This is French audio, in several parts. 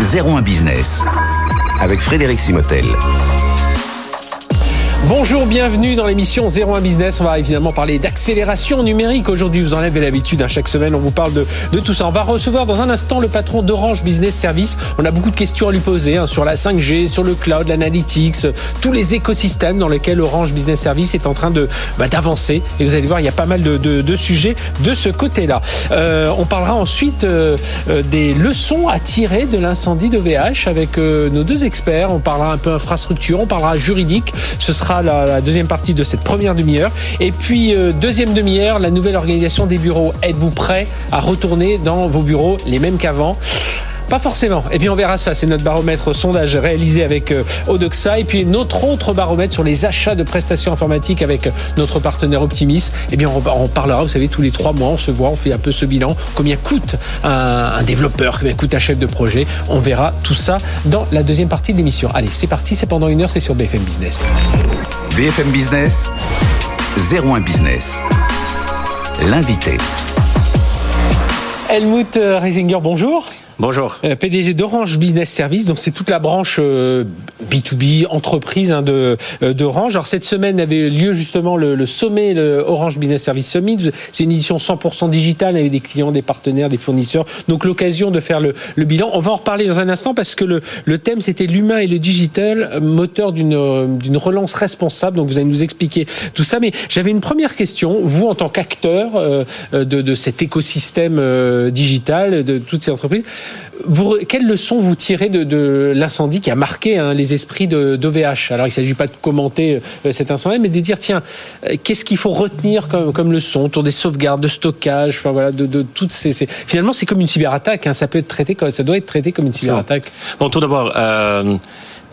01 Business avec Frédéric Simotel. Bonjour, bienvenue dans l'émission 01 Business. On va évidemment parler d'accélération numérique. Aujourd'hui, vous en avez l'habitude, hein, chaque semaine, on vous parle de, de, tout ça. On va recevoir dans un instant le patron d'Orange Business Service. On a beaucoup de questions à lui poser hein, sur la 5G, sur le cloud, l'analytics, tous les écosystèmes dans lesquels Orange Business Service est en train de bah, d'avancer. Et vous allez voir, il y a pas mal de, de, sujets de ce côté-là. Euh, on parlera ensuite euh, euh des leçons à tirer de l'incendie de VH avec nos deux experts. On parlera un peu infrastructure, on parlera juridique. La, deuxième partie de cette première demi-heure. Et puis, euh, deuxième demi-heure, la nouvelle organisation des bureaux. Êtes-vous prêt à retourner dans vos bureaux les mêmes qu'avant? Pas forcément. Et puis on verra ça. C'est notre baromètre sondage réalisé avec euh, Odoxa. Et puis notre autre baromètre sur les achats de prestations informatiques avec euh, notre partenaire Optimis. Et bien on, parlera, vous savez, tous les trois mois, on se voit, on fait un peu ce bilan. Combien coûte un, un développeur, combien coûte un chef de projet. On verra tout ça dans la deuxième partie de l'émission. Allez, c'est parti. C'est pendant une heure. C'est sur BFM Business. BFM Business, 01 Business. L'invité. Helmut euh, Reisinger, bonjour. Bonjour. Euh, PDG d'Orange Business Service, donc c'est toute la branche B2B euh, entreprise hein, de euh, d'Orange. Alors cette semaine avait lieu justement le, le sommet le Orange Business Service Summit. C'est une édition 100% digitale avec des clients, des partenaires, des fournisseurs. Donc l'occasion de faire le, le, bilan. On va en reparler dans un instant parce que le, le thème c'était l'humain et le digital, moteur d'une d'une relance responsable. Donc vous allez nous expliquer tout ça. Mais j'avais une première question. Vous en tant qu'acteur de, de cet écosystème digital de toutes ces entreprises. Vous, quelles leçons vous tirez de, de l'incendie qui a marqué hein, les esprits d'OVH Alors, il ne s'agit pas de commenter euh, cet incendie, mais de dire, tiens, euh, qu'est-ce qu'il faut retenir comme, comme leçon autour des sauvegardes, de stockage, enfin voilà, de, de toutes ces, ces... Finalement, c'est comme une cyberattaque. Hein, ça peut être traité, comme, ça doit être traité comme une cyberattaque. Bon, tout d'abord. Euh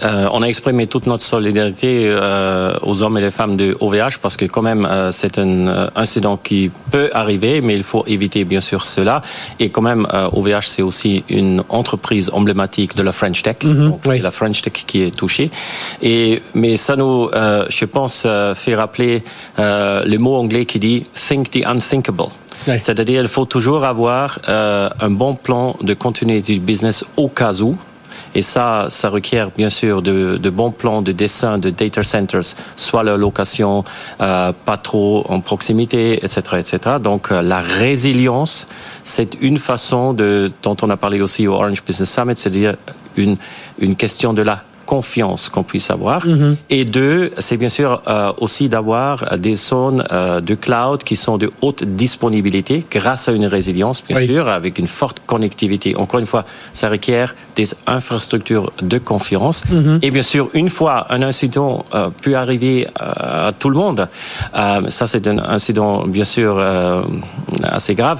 euh, on a exprimé toute notre solidarité euh, aux hommes et les femmes de OVH parce que quand même euh, c'est un euh, incident qui peut arriver, mais il faut éviter bien sûr cela. Et quand même OVH euh, c'est aussi une entreprise emblématique de la French Tech, mm -hmm, donc oui. la French Tech qui est touchée. Et mais ça nous, je pense, fait rappeler le mot anglais qui dit think the unthinkable. Oui. C'est-à-dire il faut toujours avoir un bon plan de continuité du business au cas où et ça, ça requiert bien sûr de, de bons plans de dessin de data centers, soit leur location, euh, pas trop en proximité, etc., etc. Donc euh, la résilience, c'est une façon de, dont on a parlé aussi au Orange Business Summit, c'est-à-dire une, une question de la confiance qu'on puisse avoir. Mm -hmm. Et deux, c'est bien sûr euh, aussi d'avoir des zones euh, de cloud qui sont de haute disponibilité grâce à une résilience, bien oui. sûr, avec une forte connectivité. Encore une fois, ça requiert des infrastructures de confiance. Mm -hmm. Et bien sûr, une fois un incident euh, peut arriver euh, à tout le monde, ça c'est un incident bien sûr assez grave,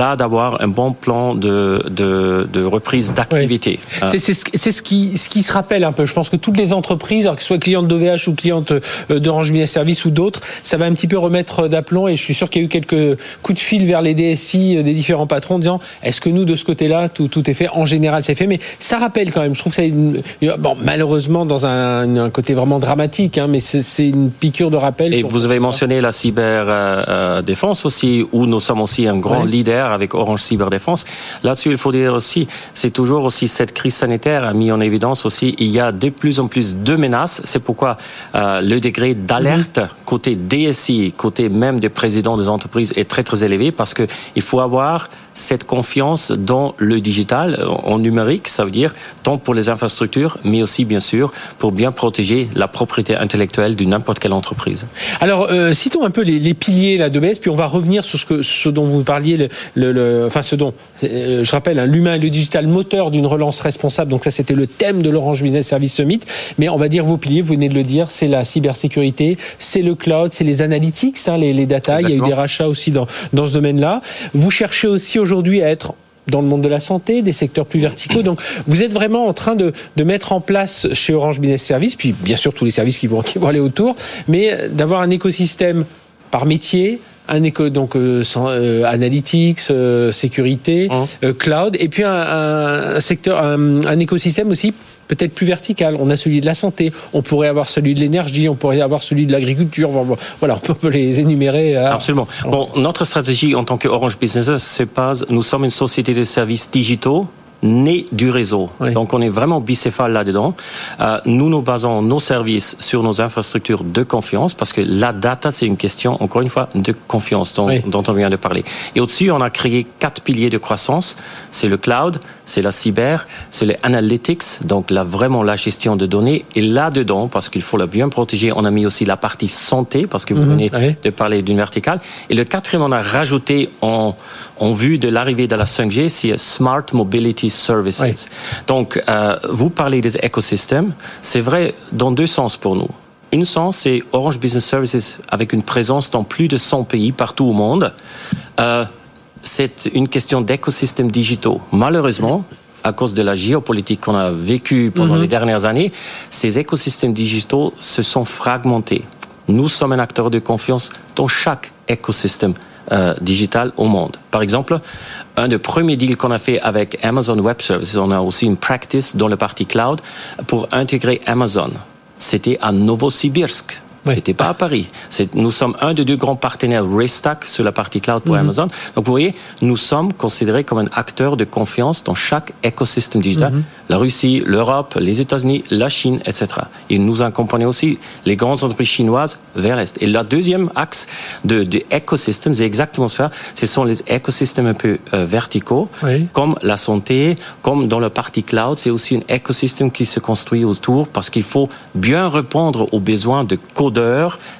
là d'avoir un bon plan de, de, de reprise d'activité. Oui. C'est ce qui, ce qui qui se rappelle un peu. Je pense que toutes les entreprises, alors que soit clientes d'OVH ou clientes euh, d'Orange Business Service ou d'autres, ça va un petit peu remettre d'aplomb. Et je suis sûr qu'il y a eu quelques coups de fil vers les DSI des différents patrons en disant est-ce que nous, de ce côté-là, tout, tout est fait? En général, c'est fait. Mais ça rappelle quand même. Je trouve que ça une, bon, malheureusement dans un, un, côté vraiment dramatique, hein, mais c'est une piqûre de rappel. Et vous avez mentionné la cyber euh, euh, défense aussi, où nous sommes aussi un grand ouais. leader avec Orange Cyber Défense. Là-dessus, il faut dire aussi, c'est toujours aussi cette crise sanitaire a mis en évidence il y a de plus en plus de menaces. C'est pourquoi euh, le degré d'alerte côté DSI, côté même des présidents des entreprises est très très élevé parce que il faut avoir cette confiance dans le digital, en numérique, ça veut dire tant pour les infrastructures, mais aussi bien sûr pour bien protéger la propriété intellectuelle de n'importe quelle entreprise. Alors, euh, citons un peu les, les piliers là, de BS, puis on va revenir sur ce, que, ce dont vous parliez, le, le, le enfin ce dont, euh, je rappelle, hein, l'humain et le digital moteur d'une relance responsable. Donc ça, c'était le thème de l'Orange Business Service Summit. Mais on va dire vos piliers, vous venez de le dire, c'est la cybersécurité, c'est le cloud, c'est les analytics, hein, les, les data. Exactement. Il y a eu des rachats aussi dans, dans ce domaine-là. Vous cherchez aussi aujourd'hui à être dans le monde de la santé, des secteurs plus verticaux. Donc, vous êtes vraiment en train de, de mettre en place chez Orange Business Service, puis bien sûr tous les services qui vont, qui vont aller autour, mais d'avoir un écosystème par métier, un éco donc euh, sans, euh, analytics, euh, sécurité, mmh. cloud, et puis un, un secteur, un, un écosystème aussi peut-être plus vertical. On a celui de la santé, on pourrait avoir celui de l'énergie, on pourrait avoir celui de l'agriculture. Voilà, on peut les énumérer. À... Absolument. Bon, notre stratégie en tant que Orange Business se base, nous sommes une société de services digitaux né du réseau. Donc on est vraiment bicéphale là-dedans. Euh, nous nous basons nos services sur nos infrastructures de confiance parce que la data, c'est une question, encore une fois, de confiance dont, dont on vient de parler. Et au-dessus, on a créé quatre piliers de croissance. C'est le cloud, c'est la cyber, c'est les analytics, donc là vraiment la gestion de données. Et là-dedans, parce qu'il faut la bien protéger, on a mis aussi la partie santé, parce que vous mhm. venez de parler d'une verticale. Et le quatrième, on a rajouté en, en vue de l'arrivée de la 5G, c'est Smart Mobility Services. Donc, euh, vous parlez des écosystèmes. C'est vrai dans deux sens pour nous. Une sens, c'est Orange Business Services avec une présence dans plus de 100 pays partout au monde. Euh, c'est une question d'écosystèmes digitaux. Malheureusement, à cause de la géopolitique qu'on a vécue pendant mhm. les dernières années, ces écosystèmes digitaux se sont fragmentés. Nous sommes un acteur de confiance dans chaque écosystème euh, au monde. Par exemple, un des premiers deals qu'on a fait avec Amazon Web Services, on a aussi une practice dans le partie cloud pour intégrer Amazon. C'était à Novosibirsk c'était pas à Paris. Nous sommes un des deux grands partenaires Restack sur la partie cloud pour mhm. Amazon. Donc vous voyez, nous sommes considérés comme un acteur de confiance dans chaque écosystème digital. Mhm. La Russie, l'Europe, les États-Unis, la Chine, etc. Et nous accompagnons aussi les grandes entreprises chinoises vers l'Est. Et le deuxième axe de, de écosystèmes, c'est exactement ça. Ce sont les écosystèmes un peu euh, verticaux, comme la santé, comme dans la partie cloud. C'est aussi un écosystème qui se construit autour parce qu'il faut bien répondre aux besoins de code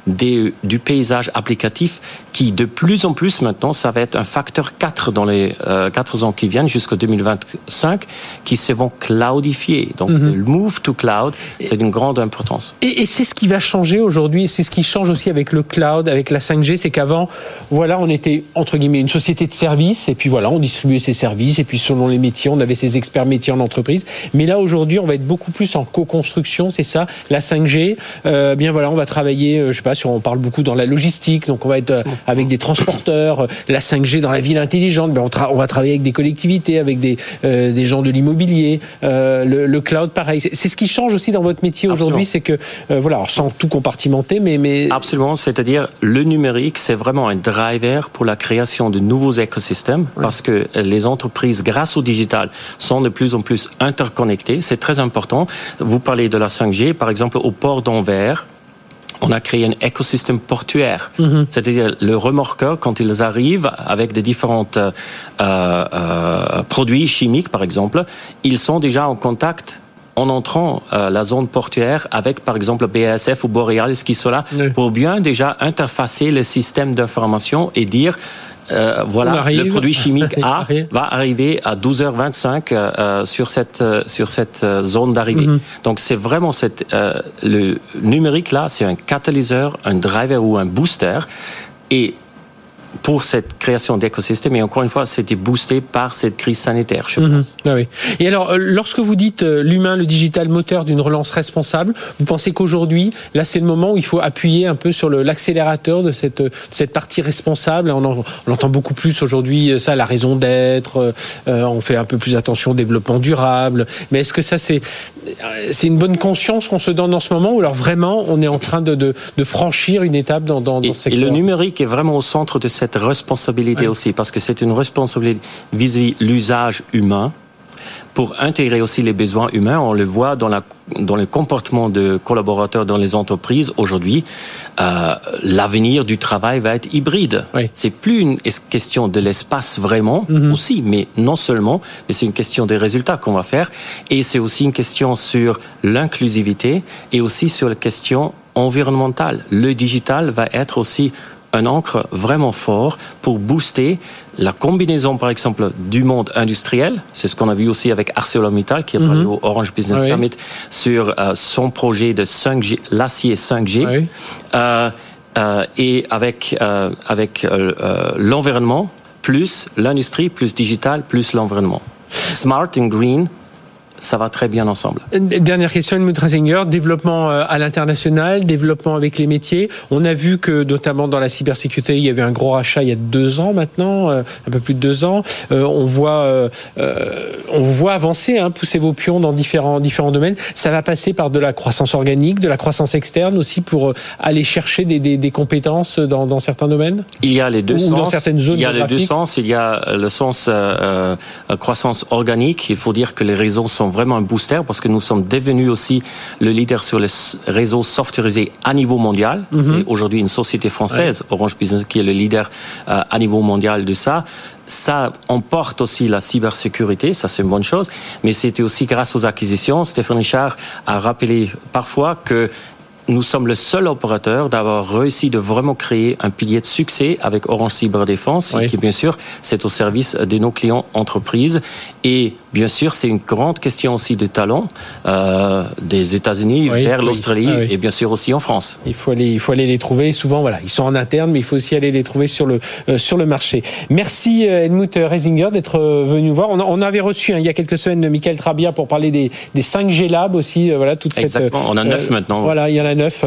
du paysage applicatif qui, de plus en plus maintenant, ça va être un facteur 4 dans les euh, 4 ans qui viennent jusqu'en 2025, qui se vont cloudifier. Donc, mhm. le move to cloud, c'est d'une grande importance. Et, et c'est ce qui va changer aujourd'hui, c'est ce qui change aussi avec le cloud, avec la 5G, c'est qu'avant, voilà, on était, entre guillemets, une société de services, et puis voilà, on distribuait ses services, et puis selon les métiers, on avait ses experts métiers en entreprise. Mais là, aujourd'hui, on va être beaucoup plus en co-construction, c'est ça, la 5G. Euh, bien voilà, on va travailler euh, je sais pas, si on parle beaucoup dans la logistique, donc on va être euh, avec des transporteurs, euh, la 5G dans la ville intelligente, ben on, on va travailler avec des collectivités, avec des, des gens de l'immobilier, le, cloud pareil. C'est ce qui change aussi dans votre métier aujourd'hui, c'est que voilà, sans tout compartimenter, mais mais absolument, c'est-à-dire le numérique, c'est vraiment un driver pour la création de nouveaux écosystèmes parce que les entreprises, grâce au digital, sont de plus en plus interconnectées. C'est très important. Vous parlez de la 5G, par exemple au port d'Anvers on a créé un écosystème portuaire. Mhm. C'est-à-dire le remorqueur, quand ils arrivent avec des différents euh, euh, produits chimiques, par exemple, ils sont déjà en contact en entrant euh, la zone portuaire avec, par exemple, BASF ou Borealis qui sont là pour bien déjà interfacer le système d'information et dire euh, voilà, le produit chimique A va arriver à 12h25 euh, euh, sur cette sur cette zone d'arrivée. Mhm. Donc c'est vraiment cette le numérique là, c'est un catalyseur, un driver ou un booster et pour cette création d'écosystème. Et encore une fois, c'était boosté par cette crise sanitaire, je mhm. pense. Ah oui. Et alors, euh, lorsque vous dites euh, l'humain, le digital moteur d'une relance responsable, vous pensez qu'aujourd'hui, là, c'est le moment où il faut appuyer un peu sur l'accélérateur de cette, cette partie responsable? On, on entend beaucoup plus aujourd'hui euh, ça, la raison d'être. on fait un peu plus attention au développement durable. Mais est-ce que ça, c'est c'est une bonne conscience qu'on se donne en ce moment, ou alors vraiment, on est en train de, de, de franchir une étape dans, dans, dans ce secteur Et le numérique est vraiment au centre de cette cette responsabilité aussi, parce que c'est une responsabilité vis-à-vis l'usage humain pour intégrer aussi les besoins humains. On le voit dans, la, dans le comportement de collaborateurs dans les entreprises aujourd'hui. Euh, L'avenir du travail va être hybride. Oui. C'est plus une question de l'espace vraiment mhm. aussi, mais non seulement, mais c'est une question des résultats qu'on va faire. Et c'est aussi une question sur l'inclusivité et aussi sur la question environnementale. Le digital va être aussi un encre vraiment fort pour booster la combinaison, par exemple, du monde industriel. C'est ce qu'on a vu aussi avec ArcelorMittal, qui a parlé mhm. au Orange Business Summit sur euh, son projet de 5G, l'acier 5G. Euh, euh, et avec, avec l'environnement, plus l'industrie, plus digital, plus l'environnement. Smart and green, ça va très bien ensemble. Dernière question, Helmut Rasinger, développement euh, à l'international, développement avec les métiers. On a vu que notamment dans la cybersécurité, il y avait un gros rachat il y a deux ans maintenant, euh, un peu plus de deux ans. Euh, on voit, on voit avancer, hein, pousser vos pions dans différents différents domaines. Ça va passer par de la croissance organique, de la croissance externe aussi pour aller chercher des, des, des compétences dans, dans, certains domaines? Il y a les deux Ou sens. dans certaines zones il y a les deux sens. Il y a le sens croissance organique. Il faut dire que les réseaux sont vraiment un booster parce que nous sommes devenus aussi le leader sur les réseaux softwarisés à niveau mondial. Mm -hmm. C'est aujourd'hui une société française, ouais. Orange Business, qui est le leader euh, à niveau mondial de ça ça emporte aussi la cybersécurité, ça c'est une bonne chose, mais c'était aussi grâce aux acquisitions. Stéphane Richard a rappelé parfois que nous sommes le seul opérateur d'avoir réussi de vraiment créer un pilier de succès avec Orange Cyberdéfense, oui. qui bien sûr, c'est au service de nos clients entreprises. Et bien sûr, c'est une grande question aussi de talent euh, des États-Unis oui, vers l'Australie ah, oui. et bien sûr aussi en France. Il faut aller, il faut aller les trouver. Souvent, voilà, ils sont en interne, mais il faut aussi aller les trouver sur le euh, sur le marché. Merci euh, Helmut Reisinger d'être venu voir. On, on, avait reçu hein, il y a quelques semaines Michael Trabia pour parler des, des 5G Labs aussi. voilà, toute Exactement. cette. on a neuf maintenant. Voilà, il y en a neuf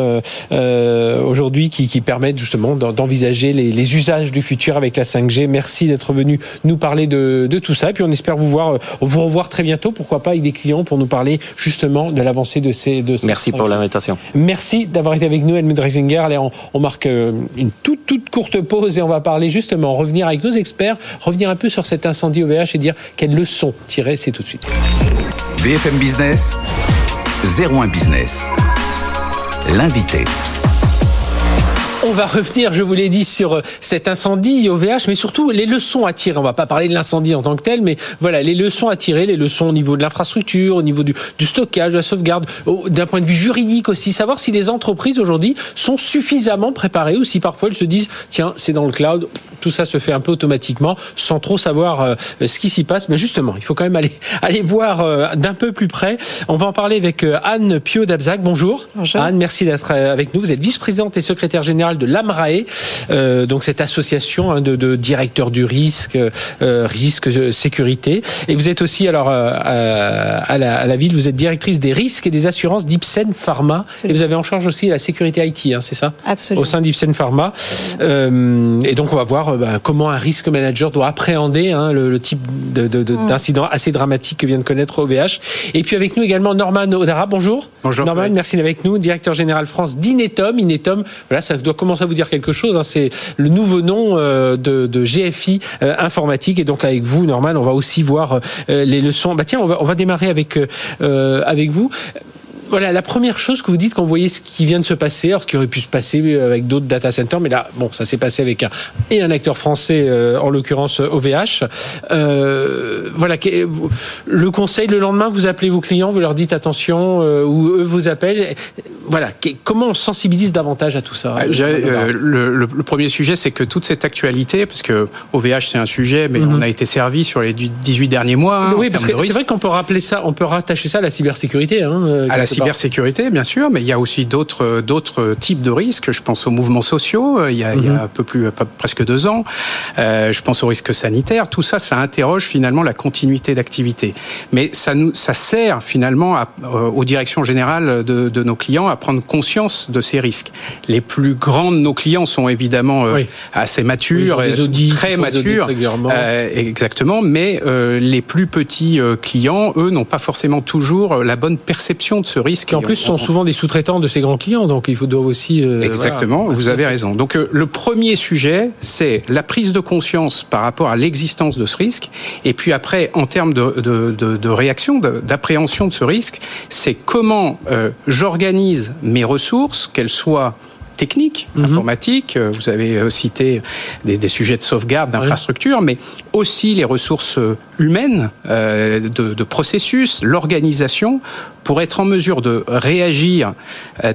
aujourd'hui qui, qui, permettent justement d'envisager les, les, usages du futur avec la 5G. Merci d'être venu nous parler de, de, tout ça. Et puis on espère vous voir, vous revoir très bientôt. Pourquoi pas avec des clients pour nous parler justement de l'avancée de ces. De Merci pour l'invitation. Merci d'avoir été avec nous, Helmut Reisinger. Allez, on, on, marque une toute toute courte pause et on va parler justement revenir avec nos experts, revenir un peu sur cet incendie OVH et dire quelles leçons tirer. C'est tout de suite. BFM Business, 01 Business l'invité. On va revenir, je vous l'ai dit, sur cet incendie OVH, mais surtout les leçons à tirer. On va pas parler de l'incendie en tant que tel, mais voilà, les leçons à tirer, les leçons au niveau de l'infrastructure, au niveau du, du, stockage, de la sauvegarde, d'un point de vue juridique aussi, savoir si les entreprises aujourd'hui sont suffisamment préparées ou si parfois elles se disent, tiens, c'est dans le cloud, tout ça se fait un peu automatiquement, sans trop savoir euh, ce qui s'y passe. Mais justement, il faut quand même aller, aller voir euh, d'un peu plus près. On va en parler avec euh, Anne Pio d'Abzac. Bonjour. Bonjour. Anne, merci d'être avec nous. Vous êtes vice-présidente et secrétaire générale de l'AMRAE, euh, donc cette association hein, de, de, directeurs du risque, euh, risque, sécurité. Et vous êtes aussi, alors, euh, à, la, à, la, ville, vous êtes directrice des risques et des assurances d'Ipsen Pharma. Absolument. Et vous avez en charge aussi la sécurité IT, hein, c'est ça Absolument. Au sein d'Ipsen Pharma. et donc, on va voir bah, comment un risque manager doit appréhender hein, le, le, type d'incident de, de, mmh. assez dramatique que vient de connaître OVH. Et puis avec nous également Norman Odara. Bonjour. Bonjour. Norman, oui. merci d'être avec nous, directeur général France d'Inetom. Inetom, voilà, ça doit commencer à vous dire quelque chose. Hein, c'est le nouveau nom euh, de, GFI euh, informatique. Et donc avec vous, Norman, on va aussi voir euh, les leçons. Bah tiens, on va, on va démarrer avec avec vous voilà, la première chose que vous dites quand vous voyez ce qui vient de se passer, alors ce qui aurait pu se passer avec d'autres data centers, mais là, bon, ça s'est passé avec un et un acteur français, euh, en l'occurrence OVH. Euh, voilà, le conseil, le lendemain, vous appelez vos clients, vous leur dites attention, euh, ou eux vous appellent. Voilà, comment on sensibilise davantage à tout ça euh, le, le, le, premier sujet, c'est que toute cette actualité, parce que OVH c'est un sujet, mais mm -hmm. on a été servi sur les 18 derniers mois. Hein, oui, parce que c'est vrai qu'on peut rappeler ça, on peut rattacher ça à la cybersécurité. Hein, à la cybersécurité, bien sûr, mais il y a aussi d'autres d'autres types de risques. Je pense aux mouvements sociaux. Il y a, mm -hmm. il y a un peu plus presque deux ans. Euh, je pense aux risques sanitaires. Tout ça, ça interroge finalement la continuité d'activité. Mais ça nous ça sert finalement à, euh, aux directions générales de, de, nos clients à prendre conscience de ces risques. Les plus grands de nos clients sont évidemment euh, oui. assez matures, oui, audits, très matures, euh, exactement. Mais euh, les plus petits clients, eux, n'ont pas forcément toujours la bonne perception de ce risque qui en plus sont souvent des sous-traitants de ces grands clients, donc il faut doivent aussi. Euh, Exactement, voilà. vous avez raison. Donc euh, le premier sujet, c'est la prise de conscience par rapport à l'existence de ce risque, et puis après, en termes de, de, de, de réaction, d'appréhension de, ce risque, c'est comment euh, j'organise mes ressources, qu'elles soient techniques, mm -hmm. informatiques. Vous avez cité des, des sujets de sauvegarde, d'infrastructure, oui. mais aussi les ressources humaines, euh, de, de, processus, l'organisation, pour être en mesure de réagir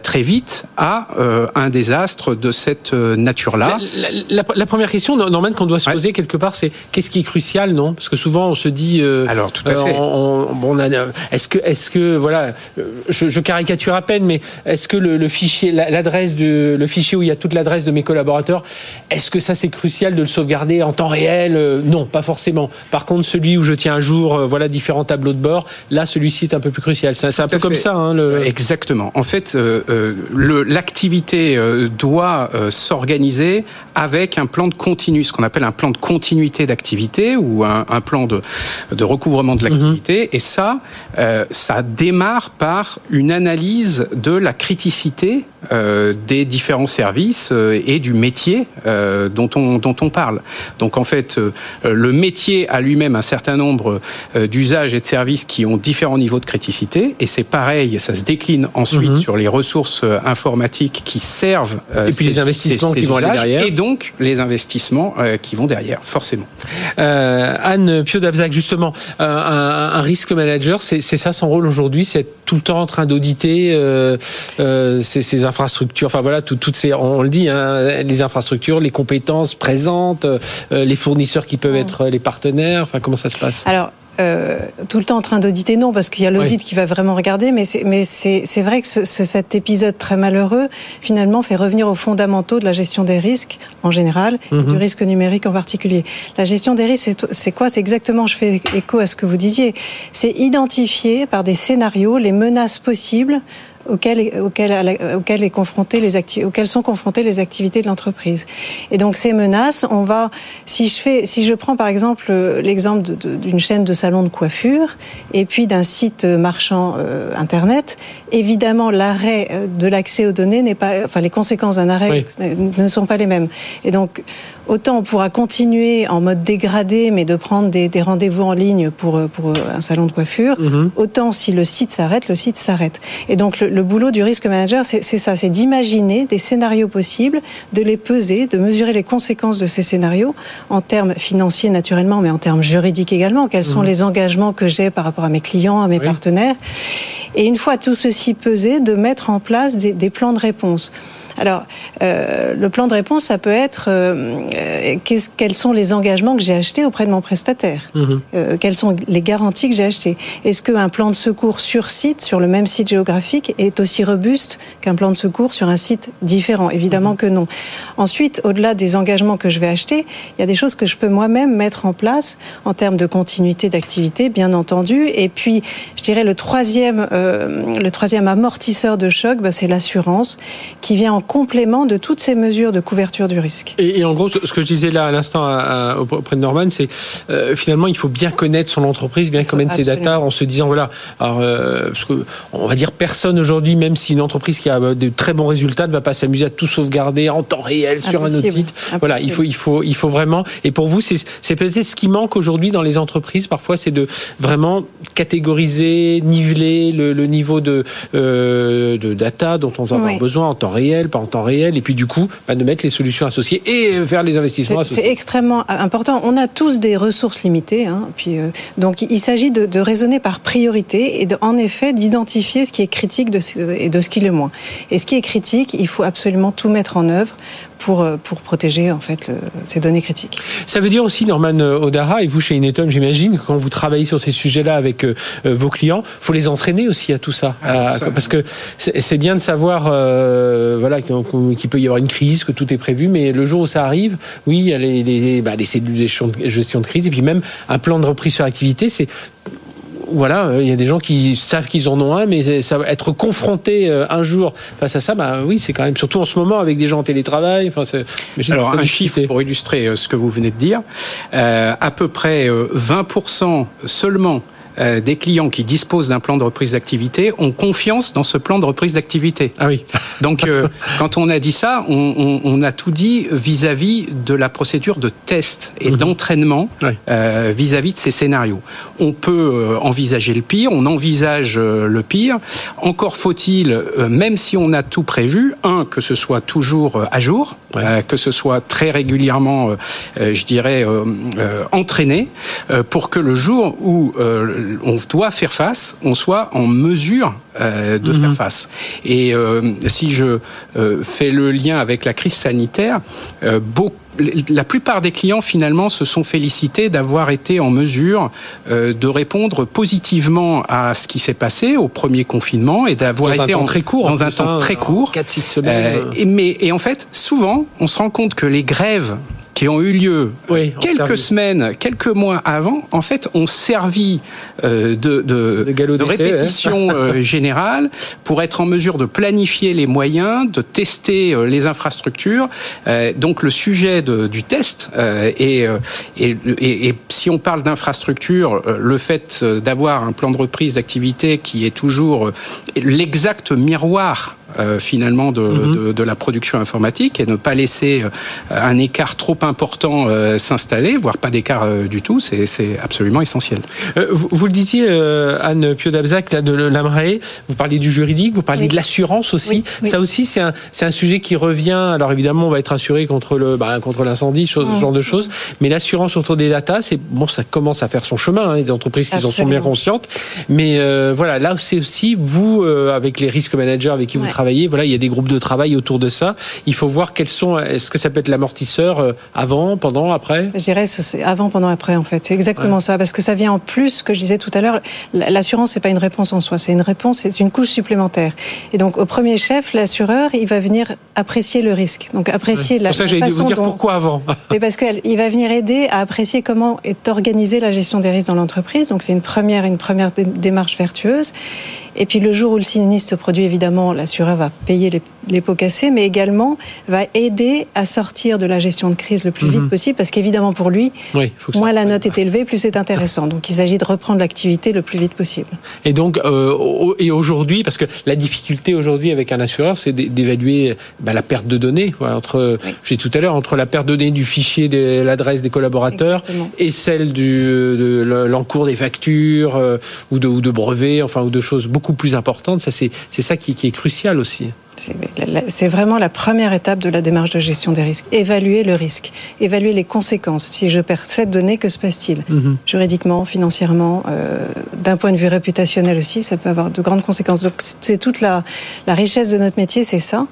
très vite à un désastre de cette nature-là. La, première question, Norman, qu'on doit se poser quelque part, c'est qu'est-ce qui est crucial, non? Parce que souvent on se dit, alors tout à fait. est-ce que, est-ce que, voilà, je, je, caricature à peine, mais est-ce que le, le fichier, l'adresse de, le fichier où il y a toute l'adresse de mes collaborateurs, est-ce que ça c'est crucial de le sauvegarder en temps réel? Euh, Non, pas forcément. Par contre, celui où je tiens un jour, euh, voilà, différents tableaux de bord, là, celui-ci est un peu plus crucial. C'est un peu comme ça. Hein, le... Exactement. En fait, euh, l'activité doit s'organiser avec un plan de continu, ce qu'on appelle un plan de continuité d'activité ou un, un, plan de, de recouvrement de l'activité. Mm-hmm. Et ça, ça démarre par une analyse de la criticité des différents services et du métier dont on dont on parle. Donc en fait, euh, le métier a lui-même un certain nombre euh, d'usages et de services qui ont différents niveaux de criticité, et c'est pareil, ça se décline ensuite mhm. sur les ressources euh, informatiques qui servent. et puis les investissements qui vont aller derrière. Et donc les investissements qui vont derrière, forcément. Anne Pio-Dabzac, justement, un, risque manager, c'est ça son rôle aujourd'hui, c'est tout le temps en train d'auditer ces, infrastructures, enfin voilà, toutes ces, on le dit, hein, les infrastructures, les compétences présentes, euh, les fournisseurs qui peuvent être les partenaires Enfin, comment ça se passe? Alors, euh, tout le temps en train d'auditer, non, parce qu'il y a l'audit qui va vraiment regarder, mais c'est, mais c'est, vrai que ce, cet épisode très malheureux, finalement, fait revenir aux fondamentaux de la gestion des risques en général, et du mhm. risque numérique en particulier. La gestion des risques, c'est quoi? C'est exactement, je fais écho à ce que vous disiez, c'est identifier par des scénarios les menaces possibles auxquelles, auxquelles, auxquelles, est confronté les auxquelles sont confrontées les activités de l'entreprise. Et donc ces menaces, on va, si je fais, si je prends par exemple l'exemple d'une chaîne de salons de coiffure et puis d'un site marchand euh, internet, évidemment l'arrêt euh, de l'accès aux données n'est pas, enfin les conséquences d'un arrêt ne sont pas les mêmes. Et donc autant on pourra continuer en mode dégradé, mais de prendre des, des rendez-vous en ligne pour pour un salon de coiffure, mm-hmm. autant si le site s'arrête, le site s'arrête. Et donc le, le boulot du risque manager, c'est ça, c'est d'imaginer des scénarios possibles, de les peser, de mesurer les conséquences de ces scénarios en termes financiers naturellement, mais en termes juridiques également. Quels sont mhm. les engagements que j'ai par rapport à mes clients, à mes partenaires Et une fois tout ceci pesé, de mettre en place des, des plans de réponse. Alors, euh, le plan de réponse, ça peut être euh, euh quels sont les engagements que j'ai achetés auprès de mon prestataire mhm. euh, Quelles sont les garanties que j'ai achetées Est-ce qu'un plan de secours sur site, sur le même site géographique, est aussi robuste qu'un plan de secours sur un site différent? Évidemment que non. Ensuite, au-delà des engagements que je vais acheter, il y a des choses que je peux moi-même mettre en place en termes de continuité d'activité, bien entendu. Et puis, je dirais le troisième, euh, le troisième amortisseur de choc, bah, c'est l'assurance qui vient en complément de toutes ces mesures de couverture du risque. Et, en gros, ce que je disais là à l'instant auprès de Norman, c'est euh, finalement il faut bien connaître son entreprise, bien connaître ses data, en se disant voilà, alors euh, parce que on va dire personne aujourd'hui, même si une entreprise qui a de très bons résultats, ne va pas s'amuser à tout sauvegarder en temps réel sur un autre site. Voilà, il faut il faut il faut vraiment. Et pour vous, c'est peut-être ce qui manque aujourd'hui dans les entreprises. Parfois, c'est de vraiment catégoriser, niveler le, niveau de euh, de data dont on va avoir besoin en temps réel en temps réel, et puis du coup, bah, de mettre les solutions associées et faire les investissements associés. C'est extrêmement important. On a tous des ressources limitées, hein, puis, euh, donc il s'agit de, de, raisonner par priorité et de, en effet d'identifier ce qui est critique de, et de ce qui l'est moins. Et ce qui est critique, il faut absolument tout mettre en œuvre pour, euh, pour protéger en fait le, ces données critiques. Ça veut dire aussi, Norman Odara, et vous chez Inetum, j'imagine, quand vous travaillez sur ces sujets-là avec euh, vos clients, faut les entraîner aussi à tout ça, ah, parce que c'est bien de savoir, euh, voilà, qu'il peut y avoir une crise, que tout est prévu, mais le jour où ça arrive, oui, il y a les, les, bah, les cellules de gestion de crise, et puis même un plan de reprise sur activité, c'est voilà, euh, il y a des gens qui savent qu'ils en ont un, mais ça être confronté euh, un jour face à ça, bah oui, c'est quand même surtout en ce moment avec des gens en télétravail. Enfin, Alors un chiffre pour illustrer euh, ce que vous venez de dire, à peu près 20% seulement euh, des clients qui disposent d'un plan de reprise d'activité ont confiance dans ce plan de reprise d'activité. Ah oui. Donc, euh, quand on a dit ça, on, on, on a tout dit vis-à-vis de la procédure de test et mhm. d'entraînement euh, vis-à-vis de ces scénarios. On peut envisager le pire, on envisage le pire. Encore faut-il, même si on a tout prévu, un que ce soit toujours à jour, que ce soit très régulièrement, je dirais, entraîné, pour que le jour où on doit faire face, on soit en mesure de mhm. faire face. Et si je fais le lien avec la crise sanitaire, beaucoup la plupart des clients finalement se sont félicités d'avoir été en mesure euh, de répondre positivement à ce qui s'est passé au premier confinement et d'avoir été en, très court, dans un temps très court, 4-6 semaines. Euh, et, mais et en fait, souvent, on se rend compte que les grèves qui ont eu lieu quelques semaines, quelques mois avant, en fait, ont servi euh, de, de, de répétition euh, générale pour être en mesure de planifier les moyens, de tester euh, les infrastructures. donc le sujet de, du test et, et, et, si on parle d'infrastructure, le fait d'avoir un plan de reprise d'activité qui est toujours l'exact miroir euh, finalement de, mhm. de, de, la production informatique et ne pas laisser euh, un écart trop important euh, s'installer, voire pas d'écart du tout, c'est absolument essentiel. Vous, vous, le disiez, Anne Piodabzac, là, de l'AMRAE, vous parliez du juridique, vous parliez de l'assurance aussi. Ça aussi, c'est un, un sujet qui revient. Alors évidemment, on va être assuré contre bah, l'incendie, ce genre de choses. Mais l'assurance autour des datas, c'est bon, ça commence à faire son chemin. Hein, des entreprises qui en sont bien conscientes. Mais voilà, là, c'est aussi vous, avec les risques managers avec qui vous travaillez voilà, il y a des groupes de travail autour de ça. Il faut voir quels sont. Est-ce que ça peut être l'amortisseur euh, avant, pendant, après? Je dirais avant, pendant, après en fait. C'est exactement ça, parce que ça vient en plus. Que je disais tout à l'heure, l'assurance c'est pas une réponse en soi, c'est une réponse, c'est une couche supplémentaire. Et donc au premier chef, l'assureur, il va venir apprécier le risque. Donc apprécier la, Pour ça, façon vous dire pourquoi avant. Mais parce qu'il va venir aider à apprécier comment est organisée la gestion des risques dans l'entreprise. Donc c'est une première, une première démarche vertueuse. Et puis le jour où le sinistre se produit, évidemment, l'assureur va payer les, les, pots cassés, mais également va aider à sortir de la gestion de crise le plus vite mhm. possible, parce qu'évidemment pour lui, moins la note est élevée, plus c'est intéressant. Donc il s'agit de reprendre l'activité le plus vite possible. Et donc, euh, et aujourd'hui, parce que la difficulté aujourd'hui avec un assureur, c'est d'évaluer bah, la perte de données, entre, j'ai tout à l'heure, entre la perte de données du fichier de l'adresse des collaborateurs et celle du, de l'encours des factures euh, ou, de, ou de brevets, enfin, ou de choses beaucoup beaucoup plus importante. Ça, c'est ça qui, qui est crucial aussi. C'est vraiment la première étape de la démarche de gestion des risques. Évaluer le risque, évaluer les conséquences. Si je perds cette donnée, que se passe-t-il mhm. Juridiquement, financièrement, euh, d'un point de vue réputationnel aussi, ça peut avoir de grandes conséquences. Donc c'est toute la, la, richesse de notre métier, c'est ça.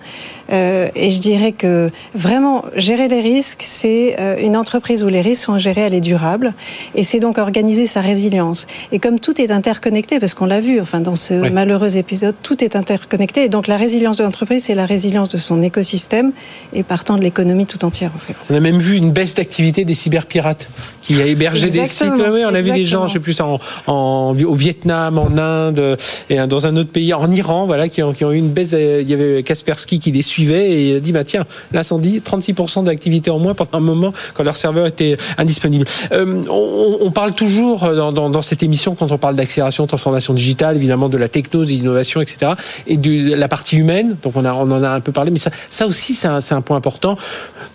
Euh, et je dirais que vraiment, gérer les risques, c'est euh, une entreprise où les risques sont gérés, elle est durable. Et c'est donc organiser sa résilience. Et comme tout est interconnecté, parce qu'on l'a vu, enfin dans ce malheureux épisode, tout est interconnecté. Et donc la résilience de l'entreprise, c'est la résilience de son écosystème et partant de l'économie tout entière, en fait. On a même vu une baisse d'activité des cyberpirates qui a hébergé des sites. Oui, on a vu des gens, je sais plus, en, en, au Vietnam, en Inde et dans un autre pays, en Iran, voilà, qui ont, qui ont eu une baisse. Il y avait Kaspersky qui les suivait et il a dit, bah tiens, l'incendie, 36% d'activité en moins pendant un moment quand leur serveur était indisponible. Euh, on, on, parle toujours dans, dans, dans, cette émission, quand on parle d'accélération, transformation digitale, évidemment de la techno, des innovations, etc., et de la partie humaine. Donc on, a, on en a un peu parlé, mais ça, ça aussi, c'est un, un, point important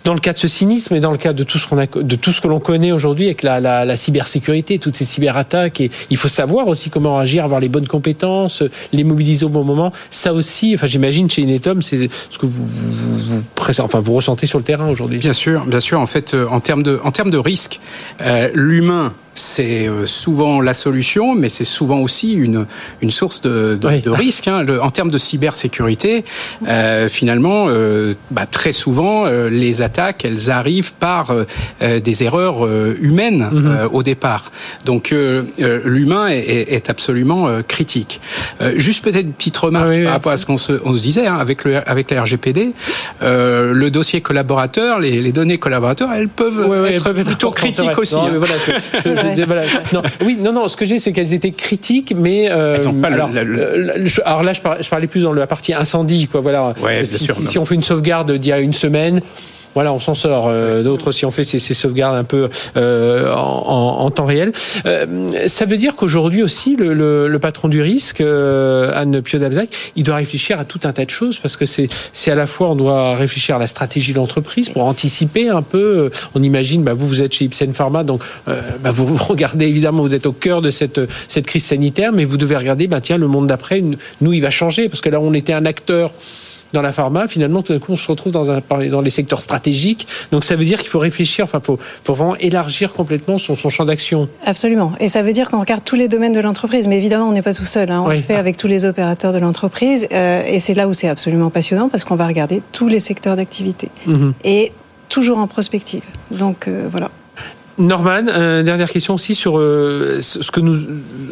dans le cas de ce cynisme et dans le cas de tout ce qu'on de tout ce que l'on connaît aujourd'hui avec la, la, cybersécurité, toutes ces cyberattaques. Et il faut savoir aussi comment agir, avoir les bonnes compétences, les mobiliser au bon moment. Ça aussi, enfin, j'imagine chez Inetom, c'est ce que vous, vous ressentez sur le terrain aujourd'hui. Bien sûr, bien sûr. En fait, euh, en termes de, en termes de risque, euh, l'humain c'est euh, souvent la solution, mais c'est souvent aussi une, une source de, de, de risque. Hein. Le, en termes de cybersécurité, euh, finalement, euh, bah, très souvent, euh, les attaques, elles arrivent par euh, des erreurs humaines mhm. au départ. Donc, l'humain est, est, absolument critique. juste peut-être une petite remarque ah par rapport à ce qu'on se, on se disait hein, avec, le, avec la RGPD. le dossier collaborateur, les, les données collaborateurs, elles peuvent être plutôt critiques aussi. Hein. voilà, non, oui, non, non. Ce que j'ai, c'est qu'elles étaient critiques, mais euh, alors, alors, là, je parlais, plus dans la partie incendie, quoi. Voilà. si, si, on fait une sauvegarde d'il y a une semaine voilà, on s'en sort. Euh, d'autres si on fait ces, sauvegardes un peu euh, en, temps réel. Euh, ça veut dire qu'aujourd'hui aussi, le, patron du risque, Anne Piodabzac, il doit réfléchir à tout un tas de choses parce que c'est à la fois on doit réfléchir à la stratégie de l'entreprise pour anticiper un peu. On imagine, bah, vous vous êtes chez Ipsen Pharma, donc bah, vous regardez évidemment, vous êtes au cœur de cette cette crise sanitaire, mais vous devez regarder, bah, tiens, le monde d'après, nous, il va changer parce que là, on était un acteur dans la pharma, finalement, tout d'un coup, on se retrouve dans, un, dans les secteurs stratégiques. Donc ça veut dire qu'il faut réfléchir, enfin, il faut, faut, vraiment élargir complètement son, son champ d'action. Absolument. Et ça veut dire qu'on regarde tous les domaines de l'entreprise. Mais évidemment, on n'est pas tout seul. Hein. On le fait avec tous les opérateurs de l'entreprise. Euh, et c'est là où c'est absolument passionnant parce qu'on va regarder tous les secteurs d'activité. Mhm. Et toujours en prospective. Donc euh, voilà. Norman, euh, dernière question aussi sur euh, ce que nous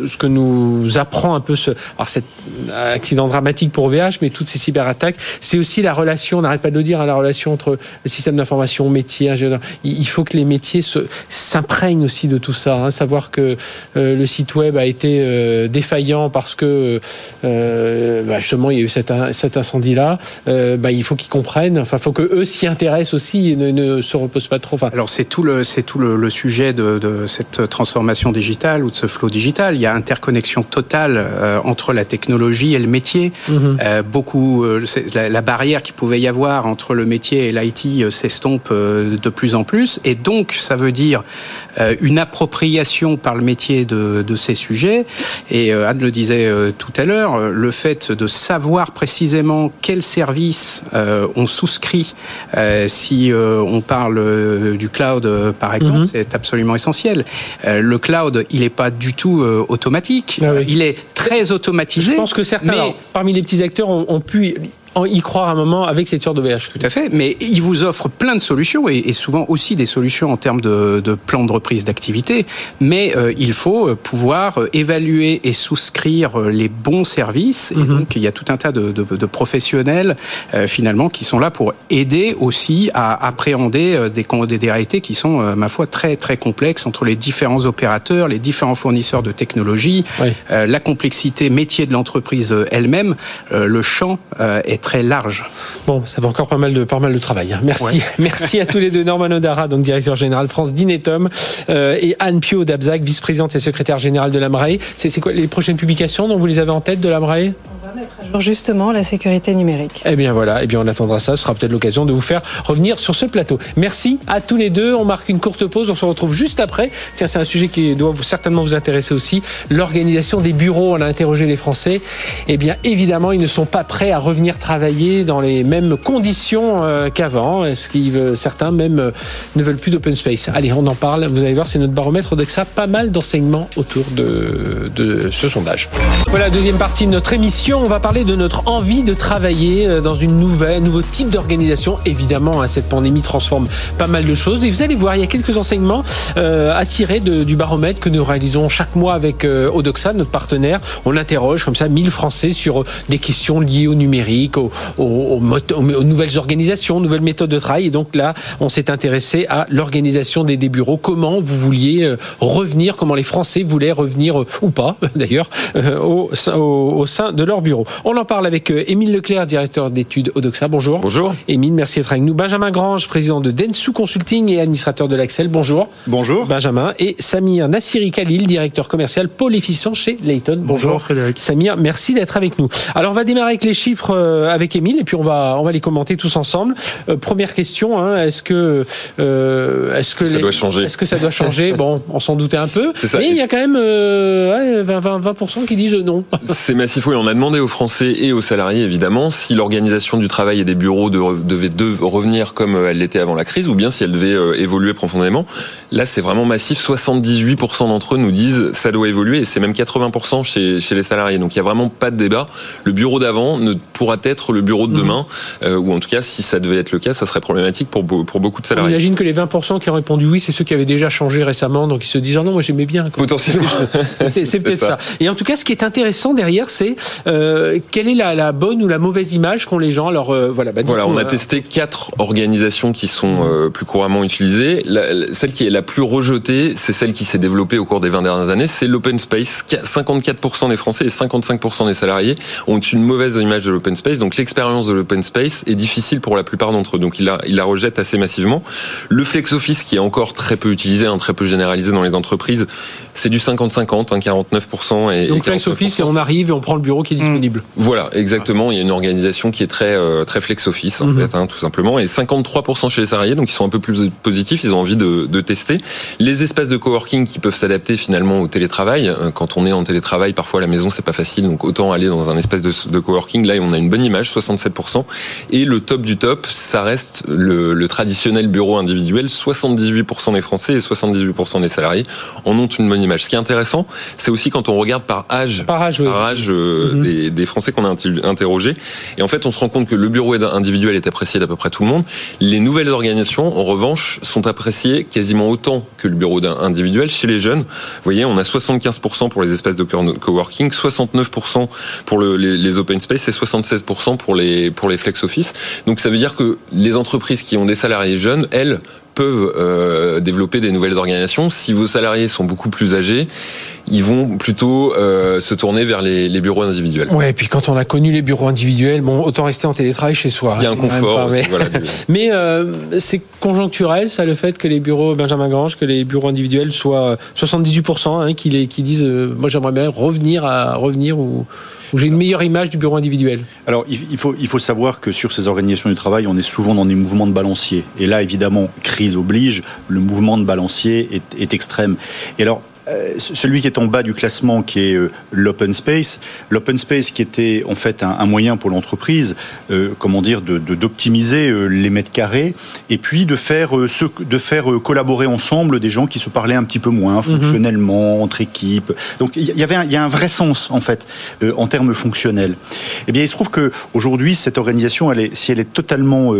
ce que nous apprend un peu ce alors cet accident dramatique pour OVH, mais toutes ces cyberattaques, c'est aussi la relation, on n'arrête pas de le dire, hein, la relation entre le système d'information, métier, ingénieur. Il faut que les métiers s'imprègnent aussi de tout ça, hein, savoir que euh, le site web a été défaillant parce que bah, justement il y a eu cet, cet incendie-là. Bah, il faut qu'ils comprennent, enfin, faut que eux s'y intéressent aussi et ne, se reposent pas trop. Alors c'est tout le c'est tout sujet de, de, cette transformation digitale ou de ce flow digital. Il y a interconnexion totale euh, entre la technologie et le métier. Mhm. Euh, beaucoup, euh, la, la, barrière qui pouvait y avoir entre le métier et l'IT s'estompe de plus en plus. Et donc, ça veut dire une appropriation par le métier de, de ces sujets. Et Anne le disait tout à l'heure, le fait de savoir précisément quels services on souscrit, si on parle du cloud par exemple, c'est est absolument essentiel. Euh, le cloud, il n'est pas du tout euh, automatique. Ah il est très automatisé. Je pense que certains, parmi les petits acteurs, ont pu y croire un moment avec cette sorte d'OVH. Tout à fait, mais il vous offre plein de solutions et, souvent aussi des solutions en termes de, de plan de reprise d'activité. Mais euh, il faut pouvoir évaluer et souscrire les bons services. Et mhm. donc il y a tout un tas de, de, de professionnels euh, finalement qui sont là pour aider aussi à appréhender euh, des, des, des réalités qui sont, ma foi, très très complexes entre les différents opérateurs, les différents fournisseurs de technologies, la complexité métier de l'entreprise elle-même. le champ est très large. Bon, ça va encore pas mal de, pas mal de travail. Hein. Merci. Merci à tous les deux. Norman Odara, donc directeur général France d'Inetom, euh, et Anne Pio d'Abzac, vice-présidente et secrétaire générale de l'AMRAE. C'est quoi les prochaines publications dont vous les avez en tête de l'AMRAE? On va mettre à jour justement la sécurité numérique. Eh bien voilà, eh bien on attendra ça. Ce sera peut-être l'occasion de vous faire revenir sur ce plateau. Merci à tous les deux. On marque une courte pause. On se retrouve juste après. Tiens, c'est un sujet qui doit vous, certainement vous intéresser aussi. L'organisation des bureaux. On a interrogé les Français. Eh bien évidemment, ils ne sont pas prêts à revenir travailler travailler dans les mêmes conditions euh, qu'avant Est-ce qu'ils certains même euh, ne veulent plus d'open space Allez, on en parle. Vous allez voir, c'est notre baromètre d'EXA. Pas mal d'enseignements autour de, de ce sondage. Voilà, deuxième partie de notre émission. On va parler de notre envie de travailler euh, dans une nouvelle, nouveau type d'organisation. Évidemment, hein, cette pandémie transforme pas mal de choses. Et vous allez voir, il y a quelques enseignements à tirer de, du baromètre que nous réalisons chaque mois avec Odoxa, notre partenaire. On interroge comme ça 1000 Français sur des questions liées au numérique, aux, nouvelles organisations, aux nouvelles méthodes de travail. Et donc là, on s'est intéressé à l'organisation des, bureaux. Comment vous vouliez euh, revenir, comment les Français voulaient revenir, euh, ou pas d'ailleurs, euh, au, au, sein de leur bureau. On en parle avec Émile Leclerc, directeur d'études Odoxa. Bonjour. Bonjour. Émile, merci d'être avec nous. Benjamin Grange, président de Densu Consulting et administrateur de l'Axel. Bonjour. Bonjour. Benjamin. Et Samir Nassiri Khalil, directeur commercial pôle efficient chez Layton. Bonjour. Frédéric. Samir, merci d'être avec nous. Alors on va démarrer avec les chiffres avec Émile et puis on va on va les commenter tous ensemble. Euh, première question, hein, est-ce que euh, est-ce que, ça doit changer Est-ce que ça doit changer Bon, on s'en doutait un peu, mais il y a quand même euh, 20, 20, qui disent non. C'est massif. Oui, on a demandé aux Français et aux salariés évidemment si l'organisation du travail et des bureaux devait revenir comme elle l'était avant la crise ou bien si elle devait évoluer profondément. Là, c'est vraiment massif. 78% d'entre eux nous disent ça doit évoluer et c'est même 80% chez, chez les salariés. Donc il y a vraiment pas de débat. Le bureau d'avant ne pourra être le bureau de mhm. demain, euh, ou en tout cas, si ça devait être le cas, ça serait problématique pour, pour beaucoup de salariés. On imagine que les 20% qui ont répondu oui, c'est ceux qui avaient déjà changé récemment, donc ils se disent oh non, moi j'aimais bien. Potentiellement. C'est peut-être ça. Et en tout cas, ce qui est intéressant derrière, c'est euh, quelle est la, la, bonne ou la mauvaise image qu'ont les gens? Alors euh, voilà. Bah, voilà, on a testé quatre organisations qui sont plus couramment utilisées. La, celle qui est la plus rejetée, c'est celle qui s'est développée au cours des 20 dernières années, c'est l'open space. 54% des Français et 55% des salariés ont une mauvaise image de l'open space. Donc l'expérience de l'open space est difficile pour la plupart d'entre eux. Donc il la, il rejette assez massivement. Le flex office qui est encore très peu utilisé, hein, très peu généralisé dans les entreprises, c'est du 50-50, hein, 49% et donc flex office et on arrive et on prend le bureau qui est disponible. Voilà, exactement. Il y a une organisation qui est très très flex office en mhm. fait, hein, tout simplement, et 53% chez les salariés, donc ils sont un peu plus positifs, ils ont envie de, de tester les espaces de coworking qui peuvent s'adapter finalement au télétravail. Quand on est en télétravail, parfois à la maison c'est pas facile, donc autant aller dans un espace de, de coworking. Là, on a une bonne image, 67%. Et le top du top, ça reste le, le traditionnel bureau individuel. 78% des Français et 78% des salariés en ont une bonne image. Ce qui est intéressant, c'est aussi quand on regarde par âge, par âge, âge euh, mhm. des, des, Français qu'on a interrogés. Et en fait, on se rend compte que le bureau individuel est apprécié d'à peu près tout le monde. Les nouvelles organisations, en revanche, sont appréciées quasiment autant que le bureau individuel chez les jeunes. Vous voyez, on a 75% pour les espaces de coworking, 69% pour le, les, les, open space et 76% pour les pour les flex office. Donc ça veut dire que les entreprises qui ont des salariés jeunes, elles peuvent euh, développer des nouvelles organisations. Si vos salariés sont beaucoup plus âgés, ils vont plutôt euh, se tourner vers les, les, bureaux individuels. Ouais, et puis quand on a connu les bureaux individuels, bon, autant rester en télétravail chez soi. Il y a un confort. mais voilà, mais euh, c'est conjoncturel, ça, le fait que les bureaux Benjamin Grange, que les bureaux individuels soient 78%, hein, qui, qui disent, euh, moi j'aimerais bien revenir à revenir ou où j'ai une meilleure image du bureau individuel Alors, il faut, il faut savoir que sur ces organisations du travail, on est souvent dans des mouvements de balancier. Et là, évidemment, crise oblige, le mouvement de balancier est, est extrême. Et alors, euh, celui qui est en bas du classement, qui est euh, l'open space. L'open space qui était en fait un, moyen pour l'entreprise, euh, comment dire, de d'optimiser les mètres carrés et puis de faire ce, de faire collaborer ensemble des gens qui se parlaient un petit peu moins mhm. fonctionnellement entre équipes. Donc il y avait il y a un vrai sens en fait en termes fonctionnels. Eh bien, il se trouve que aujourd'hui cette organisation, elle est, si elle est totalement,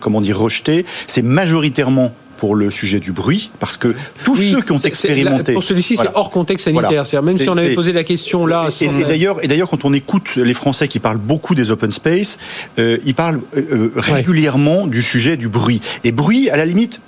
comment dire, rejetée, c'est majoritairement pour le sujet du bruit, parce que tous ceux qui ont expérimenté... pour celui-ci, c'est hors contexte sanitaire. Même si on avait posé la question là... Et, d'ailleurs, et d'ailleurs, quand on écoute les Français qui parlent beaucoup des open space, euh, ils parlent euh, euh, régulièrement du sujet du bruit. Et bruit, à la limite,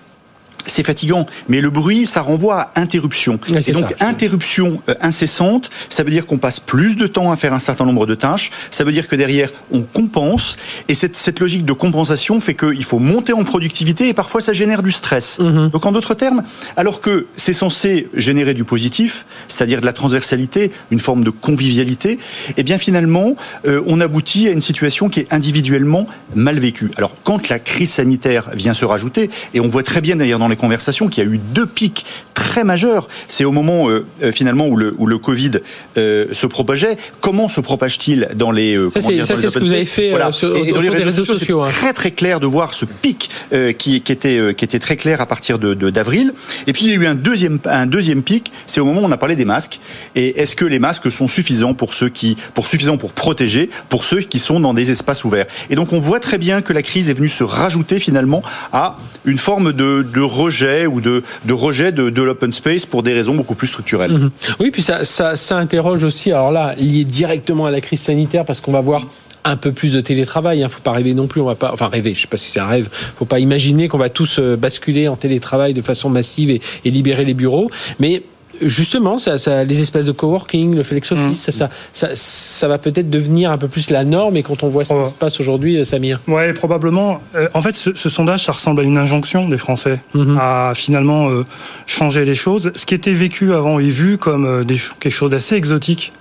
c'est fatigant, mais le bruit, ça renvoie à interruption. et donc, interruption euh, incessante, ça veut dire qu'on passe plus de temps à faire un certain nombre de tâches. Ça veut dire que derrière, on compense. Et cette, cette logique de compensation fait qu'il faut monter en productivité et parfois ça génère du stress. Mhm. Donc, en d'autres termes, alors que c'est censé générer du positif, c'est-à-dire de la transversalité, une forme de convivialité, eh bien finalement, euh, on aboutit à une situation qui est individuellement mal vécue. Alors, quand la crise sanitaire vient se rajouter, et on voit très bien d'ailleurs dans les conversations qu'il y a eu deux pics très majeurs. C'est au moment euh, euh, finalement où le, où le Covid euh, se propageait. Comment se propage-t-il dans les Ça, c'est ce que vous avez fait sur, et, dans les réseaux, sociaux. C'est hein. très très clair de voir ce pic qui, qui, était, qui était très clair à partir de d'avril. Et puis il y a eu un deuxième, un deuxième pic, c'est au moment où on a parlé des masques. Et est-ce que les masques sont suffisants pour ceux qui, pour suffisants pour protéger, pour ceux qui sont dans des espaces ouverts? Et donc on voit très bien que la crise est venue se rajouter finalement à une forme de, de rejet ou de, rejet de, l'open space pour des raisons beaucoup plus structurelles. Mhm. Oui, puis ça, ça, interroge aussi, alors là, lié directement à la crise sanitaire, parce qu'on va voir un peu plus de télétravail. Il hein. faut pas rêver non plus. On va pas, enfin rêver. Je sais pas si c'est un rêve. Faut pas imaginer qu'on va tous euh, basculer en télétravail de façon massive et, et libérer les bureaux. Mais justement, ça, ça, les espaces de coworking, le flex office, ça, ça, ça, va peut-être devenir un peu plus la norme. Et quand on voit ce qui se passe aujourd'hui, euh, Samir. Ouais, probablement. Euh, en fait, ce, sondage, ça ressemble à une injonction des Français mhm. à finalement euh, changer les choses. Ce qui était vécu avant et vu comme des, quelque chose d'assez exotique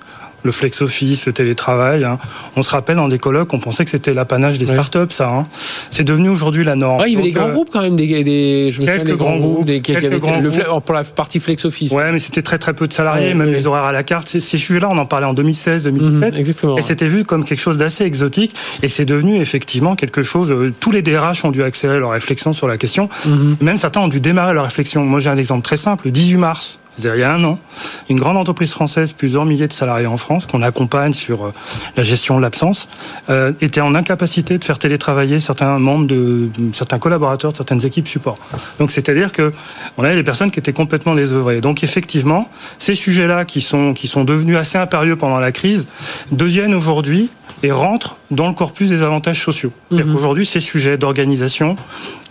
le flex office, le télétravail. Hein. On se rappelle dans des colloques, on pensait que c'était l'apanage des startups, ça. Hein. C'est devenu aujourd'hui la norme. il y avait des grands euh, groupes quand même, des, des je me quelques grands groupes, des, quelques grands le, groupes. pour la partie flex office. Ouais, mais c'était très très peu de salariés, même les horaires à la carte. Ces, ces sujets-là, on en parlait en 2016, 2017, mhm, et c'était vu comme quelque chose d'assez exotique, et c'est devenu effectivement quelque chose. Euh, tous les DRH ont dû accélérer leur réflexion sur la question. Mhm. Même certains ont dû démarrer leur réflexion. Moi, j'ai un exemple très simple. Le 18 mars, il y a un an, une grande entreprise française, plusieurs milliers de salariés en France, qu'on accompagne sur euh, la gestion de l'absence, euh, était en incapacité de faire télétravailler certains membres de certains collaborateurs de certaines équipes support. Donc c'est-à-dire que on avait des personnes qui étaient complètement désœuvrées. Donc effectivement, ces sujets-là qui sont qui sont devenus assez impérieux pendant la crise deviennent aujourd'hui et rentrent dans le corpus des avantages sociaux. Mhm. Aujourd'hui, ces sujets d'organisation,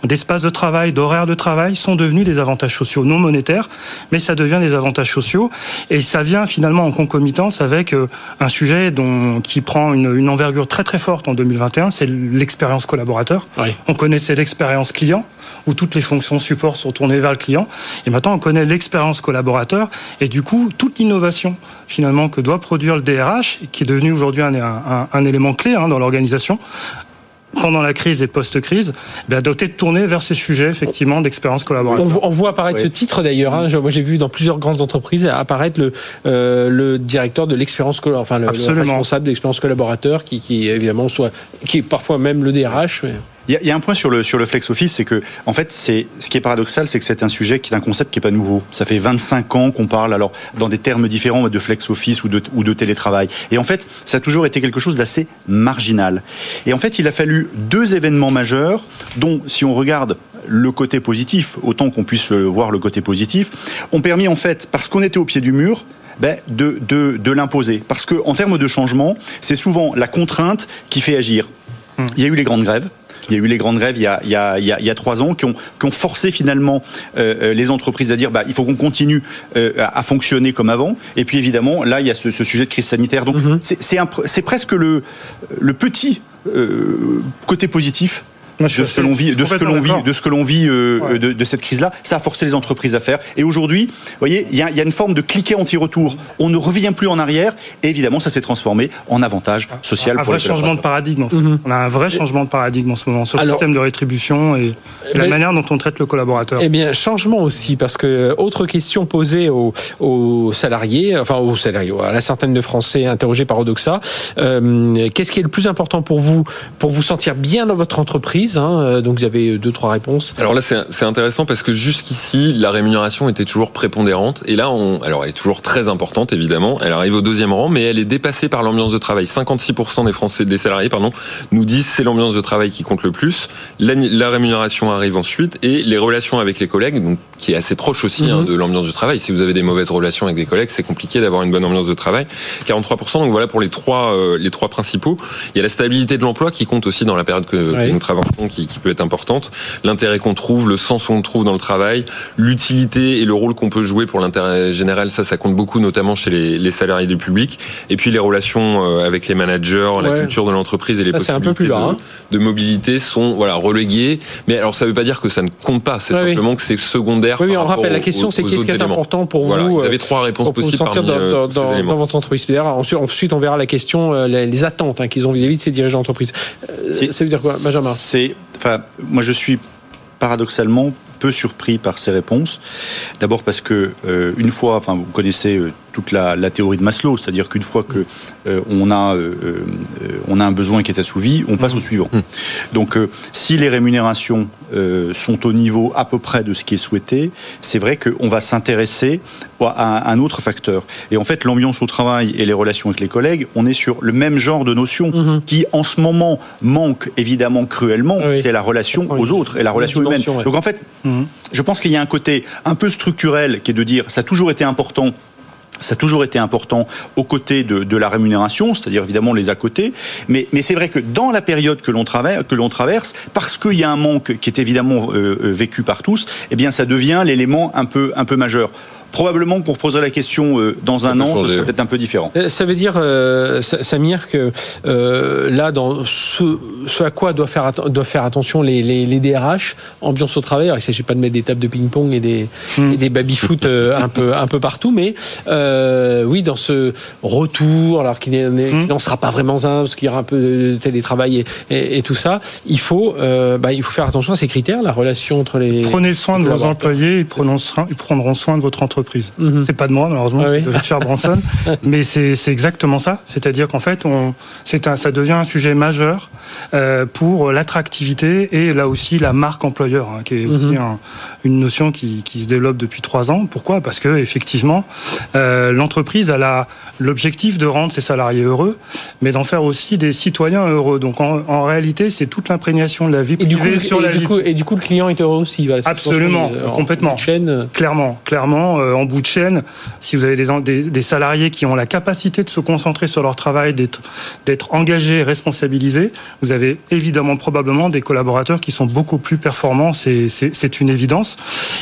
d'espace de travail, d'horaire de travail sont devenus des avantages sociaux non monétaires, mais ça devient des avantages sociaux et ça vient finalement en concomitance avec euh, un sujet dont, qui prend une, une envergure très très forte en 2021, c'est l'expérience collaborateur. On connaissait l'expérience client où toutes les fonctions support sont tournées vers le client et maintenant on connaît l'expérience collaborateur et du coup toute l'innovation finalement que doit produire le DRH qui est devenu aujourd'hui un, un, un, élément clé hein, dans l'organisation pendant la crise et post-crise, eh doté de tourner vers ces sujets effectivement d'expérience collaborative. On, voit apparaître ce titre d'ailleurs. Hein. moi, j'ai vu dans plusieurs grandes entreprises apparaître le, euh, le directeur de l'expérience, enfin le, responsable de l'expérience collaborateur, qui, qui évidemment soit, qui est parfois même le DRH. Mais... Il y, a un point sur le, sur le flex office, c'est que, en fait, c'est, ce qui est paradoxal, c'est que c'est un sujet qui est un concept qui est pas nouveau. Ça fait 25 ans qu'on parle, alors, dans des termes différents, de flex office ou de, ou de télétravail. Et en fait, ça a toujours été quelque chose d'assez marginal. Et en fait, il a fallu deux événements majeurs, dont, si on regarde le côté positif, autant qu'on puisse voir le côté positif, ont permis, en fait, parce qu'on était au pied du mur, ben, de, de, de l'imposer. Parce que, en termes de changement, c'est souvent la contrainte qui fait agir. Hum. Il y a eu les grandes grèves. Il y a eu les grandes grèves il y a, il y a, il y a, trois ans qui ont, qui ont forcé finalement euh, euh, les entreprises à dire bah, il faut qu'on continue euh, à fonctionner comme avant. Et puis évidemment, là, il y a ce, ce sujet de crise sanitaire. Donc mm c'est presque le, le petit euh, côté positif de ce que l'on vit, de ce que l'on vit, de ce que l'on vit euh, de, de, cette crise-là, ça a forcé les entreprises à faire. Et aujourd'hui, vous voyez, il y a, y a, une forme de cliquet anti-retour. On ne revient plus en arrière. Et évidemment, ça s'est transformé en avantage social. Un vrai changement de paradigme. En fait. Mhm. On a un vrai changement de paradigme en ce moment sur le système de rétribution et, la manière dont on traite le collaborateur. Eh bien, changement aussi parce que autre question posée aux, aux salariés, enfin aux salariés, à la centaine de Français interrogés par Odoxa. Euh, Qu'est-ce qui est le plus important pour vous pour vous sentir bien dans votre entreprise? Hein, euh, donc vous avez deux trois réponses. Alors là c'est intéressant parce que jusqu'ici la rémunération était toujours prépondérante et là on alors elle est toujours très importante évidemment. Elle arrive au deuxième rang mais elle est dépassée par l'ambiance de travail. 56% des Français des salariés pardon nous disent c'est l'ambiance de travail qui compte le plus. La, rémunération arrive ensuite et les relations avec les collègues donc qui est assez proche aussi hein, mhm. de l'ambiance du travail. Si vous avez des mauvaises relations avec des collègues c'est compliqué d'avoir une bonne ambiance de travail. 43% donc voilà pour les trois euh, les trois principaux. Il y a la stabilité de l'emploi qui compte aussi dans la période que, que nous travaillons qui, qui peut être importante, l'intérêt qu'on trouve, le sens qu'on trouve dans le travail, l'utilité et le rôle qu'on peut jouer pour l'intérêt général, ça, ça compte beaucoup, notamment chez les, les, salariés du public. Et puis les relations euh, avec les managers, la culture de l'entreprise et les possibilités de, hein. de, mobilité sont voilà reléguées. Mais alors ça ne veut pas dire que ça ne compte pas, c'est simplement que c'est secondaire. Oui, on rappelle la question, c'est qu'est-ce qui est important pour voilà, vous Vous avez trois réponses possibles parmi dans, euh, dans, dans, votre entreprise. Ensuite, on verra la question, euh, les, attentes hein, qu'ils ont vis-à-vis de ces dirigeants d'entreprise. Ça veut dire quoi, Benjamin? Moi je suis paradoxalement peu surpris par ces réponses. D'abord parce que euh, une fois, vous connaissez euh, toute la, la, théorie de Maslow, c'est-à-dire qu'une fois que euh, on a euh, euh, on a un besoin qui est assouvi, on passe au suivant. Mmh. Donc si les rémunérations sont au niveau à peu près de ce qui est souhaité, c'est vrai qu'on va s'intéresser à un autre facteur. Et en fait, l'ambiance au travail et les relations avec les collègues, on est sur le même genre de notion mmh. qui, en ce moment, manque évidemment cruellement. C'est la relation aux autres et la relation humaine. Donc en fait, mmh. je pense qu'il y a un côté un peu structurel qui est de dire ça a toujours été important ça a toujours été important aux côtés de, la rémunération, c'est-à-dire évidemment les à côté. Mais, c'est vrai que dans la période que l'on traverse, parce qu'il y a un manque qui est évidemment euh, euh, vécu par tous, eh bien ça devient l'élément un peu majeur. Probablement qu'on reposerait la question euh, dans un an, ce serait peut-être un peu différent. Euh, ça veut dire, euh, Samir, que euh, là, dans ce, ce, à quoi doivent faire, doivent faire attention les, les, les DRH, ambiance au travail, alors, il ne s'agit pas de mettre des tables de ping-pong et des, hmm. des baby-foot un, peu, un peu partout, mais oui, dans ce retour, alors qui hmm. n'en sera pas vraiment un, parce qu'il y aura un peu de télétravail et, et, tout ça, il faut, bah, il faut faire attention à ces critères, la relation entre les... Prenez soin de vos employés, ils prendront soin de votre entreprise Mhm. C'est pas de moi, malheureusement, ah c'est de Richard Branson. mais c'est exactement ça. C'est-à-dire qu'en fait, on, un, ça devient un sujet majeur euh, pour l'attractivité et là aussi la marque employeur, hein, qui est aussi mhm. un, une notion qui, qui, se développe depuis trois ans. Pourquoi? Parce que effectivement, euh, l'entreprise a l'objectif de rendre ses salariés heureux, mais d'en faire aussi des citoyens heureux. Donc en, en réalité, c'est toute l'imprégnation de la vie privée et du coup, sur et la du coup, et du coup, le client est heureux aussi. Absolument, complètement. Chaîne. Clairement, clairement. En bout de chaîne, si vous avez des, des, salariés qui ont la capacité de se concentrer sur leur travail, d'être engagés, responsabilisés, vous avez évidemment probablement des collaborateurs qui sont beaucoup plus performants. C'est une évidence.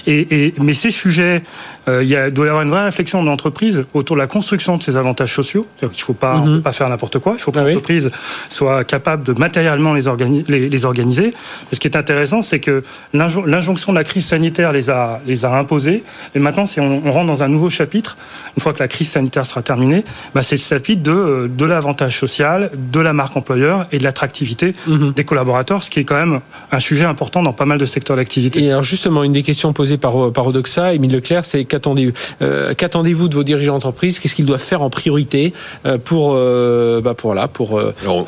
Et, et, mais ces sujets, euh, il y a, doit y avoir une vraie réflexion de l'entreprise autour de la construction de ces avantages sociaux. Il ne faut pas, mhm. pas faire n'importe quoi. Il faut que ah l'entreprise soit capable de matériellement les, les, les organiser. ce qui est intéressant, c'est que l'injonction de la crise sanitaire les a, les a imposés. Et maintenant, on, on, rentre dans un nouveau chapitre, une fois que la crise sanitaire sera terminée, bah c'est le chapitre de, de l'avantage social, de la marque employeur et de l'attractivité mhm. des collaborateurs, ce qui est quand même un sujet important dans pas mal de secteurs d'activité. Et alors justement, une des questions posées par, par Odoxa, Émile Leclerc, c'est qu'attendez-vous euh, qu'attendez-vous de vos dirigeants d'entreprise? Qu'est-ce qu'ils doivent faire en priorité euh, pour, euh, bah pour là, pour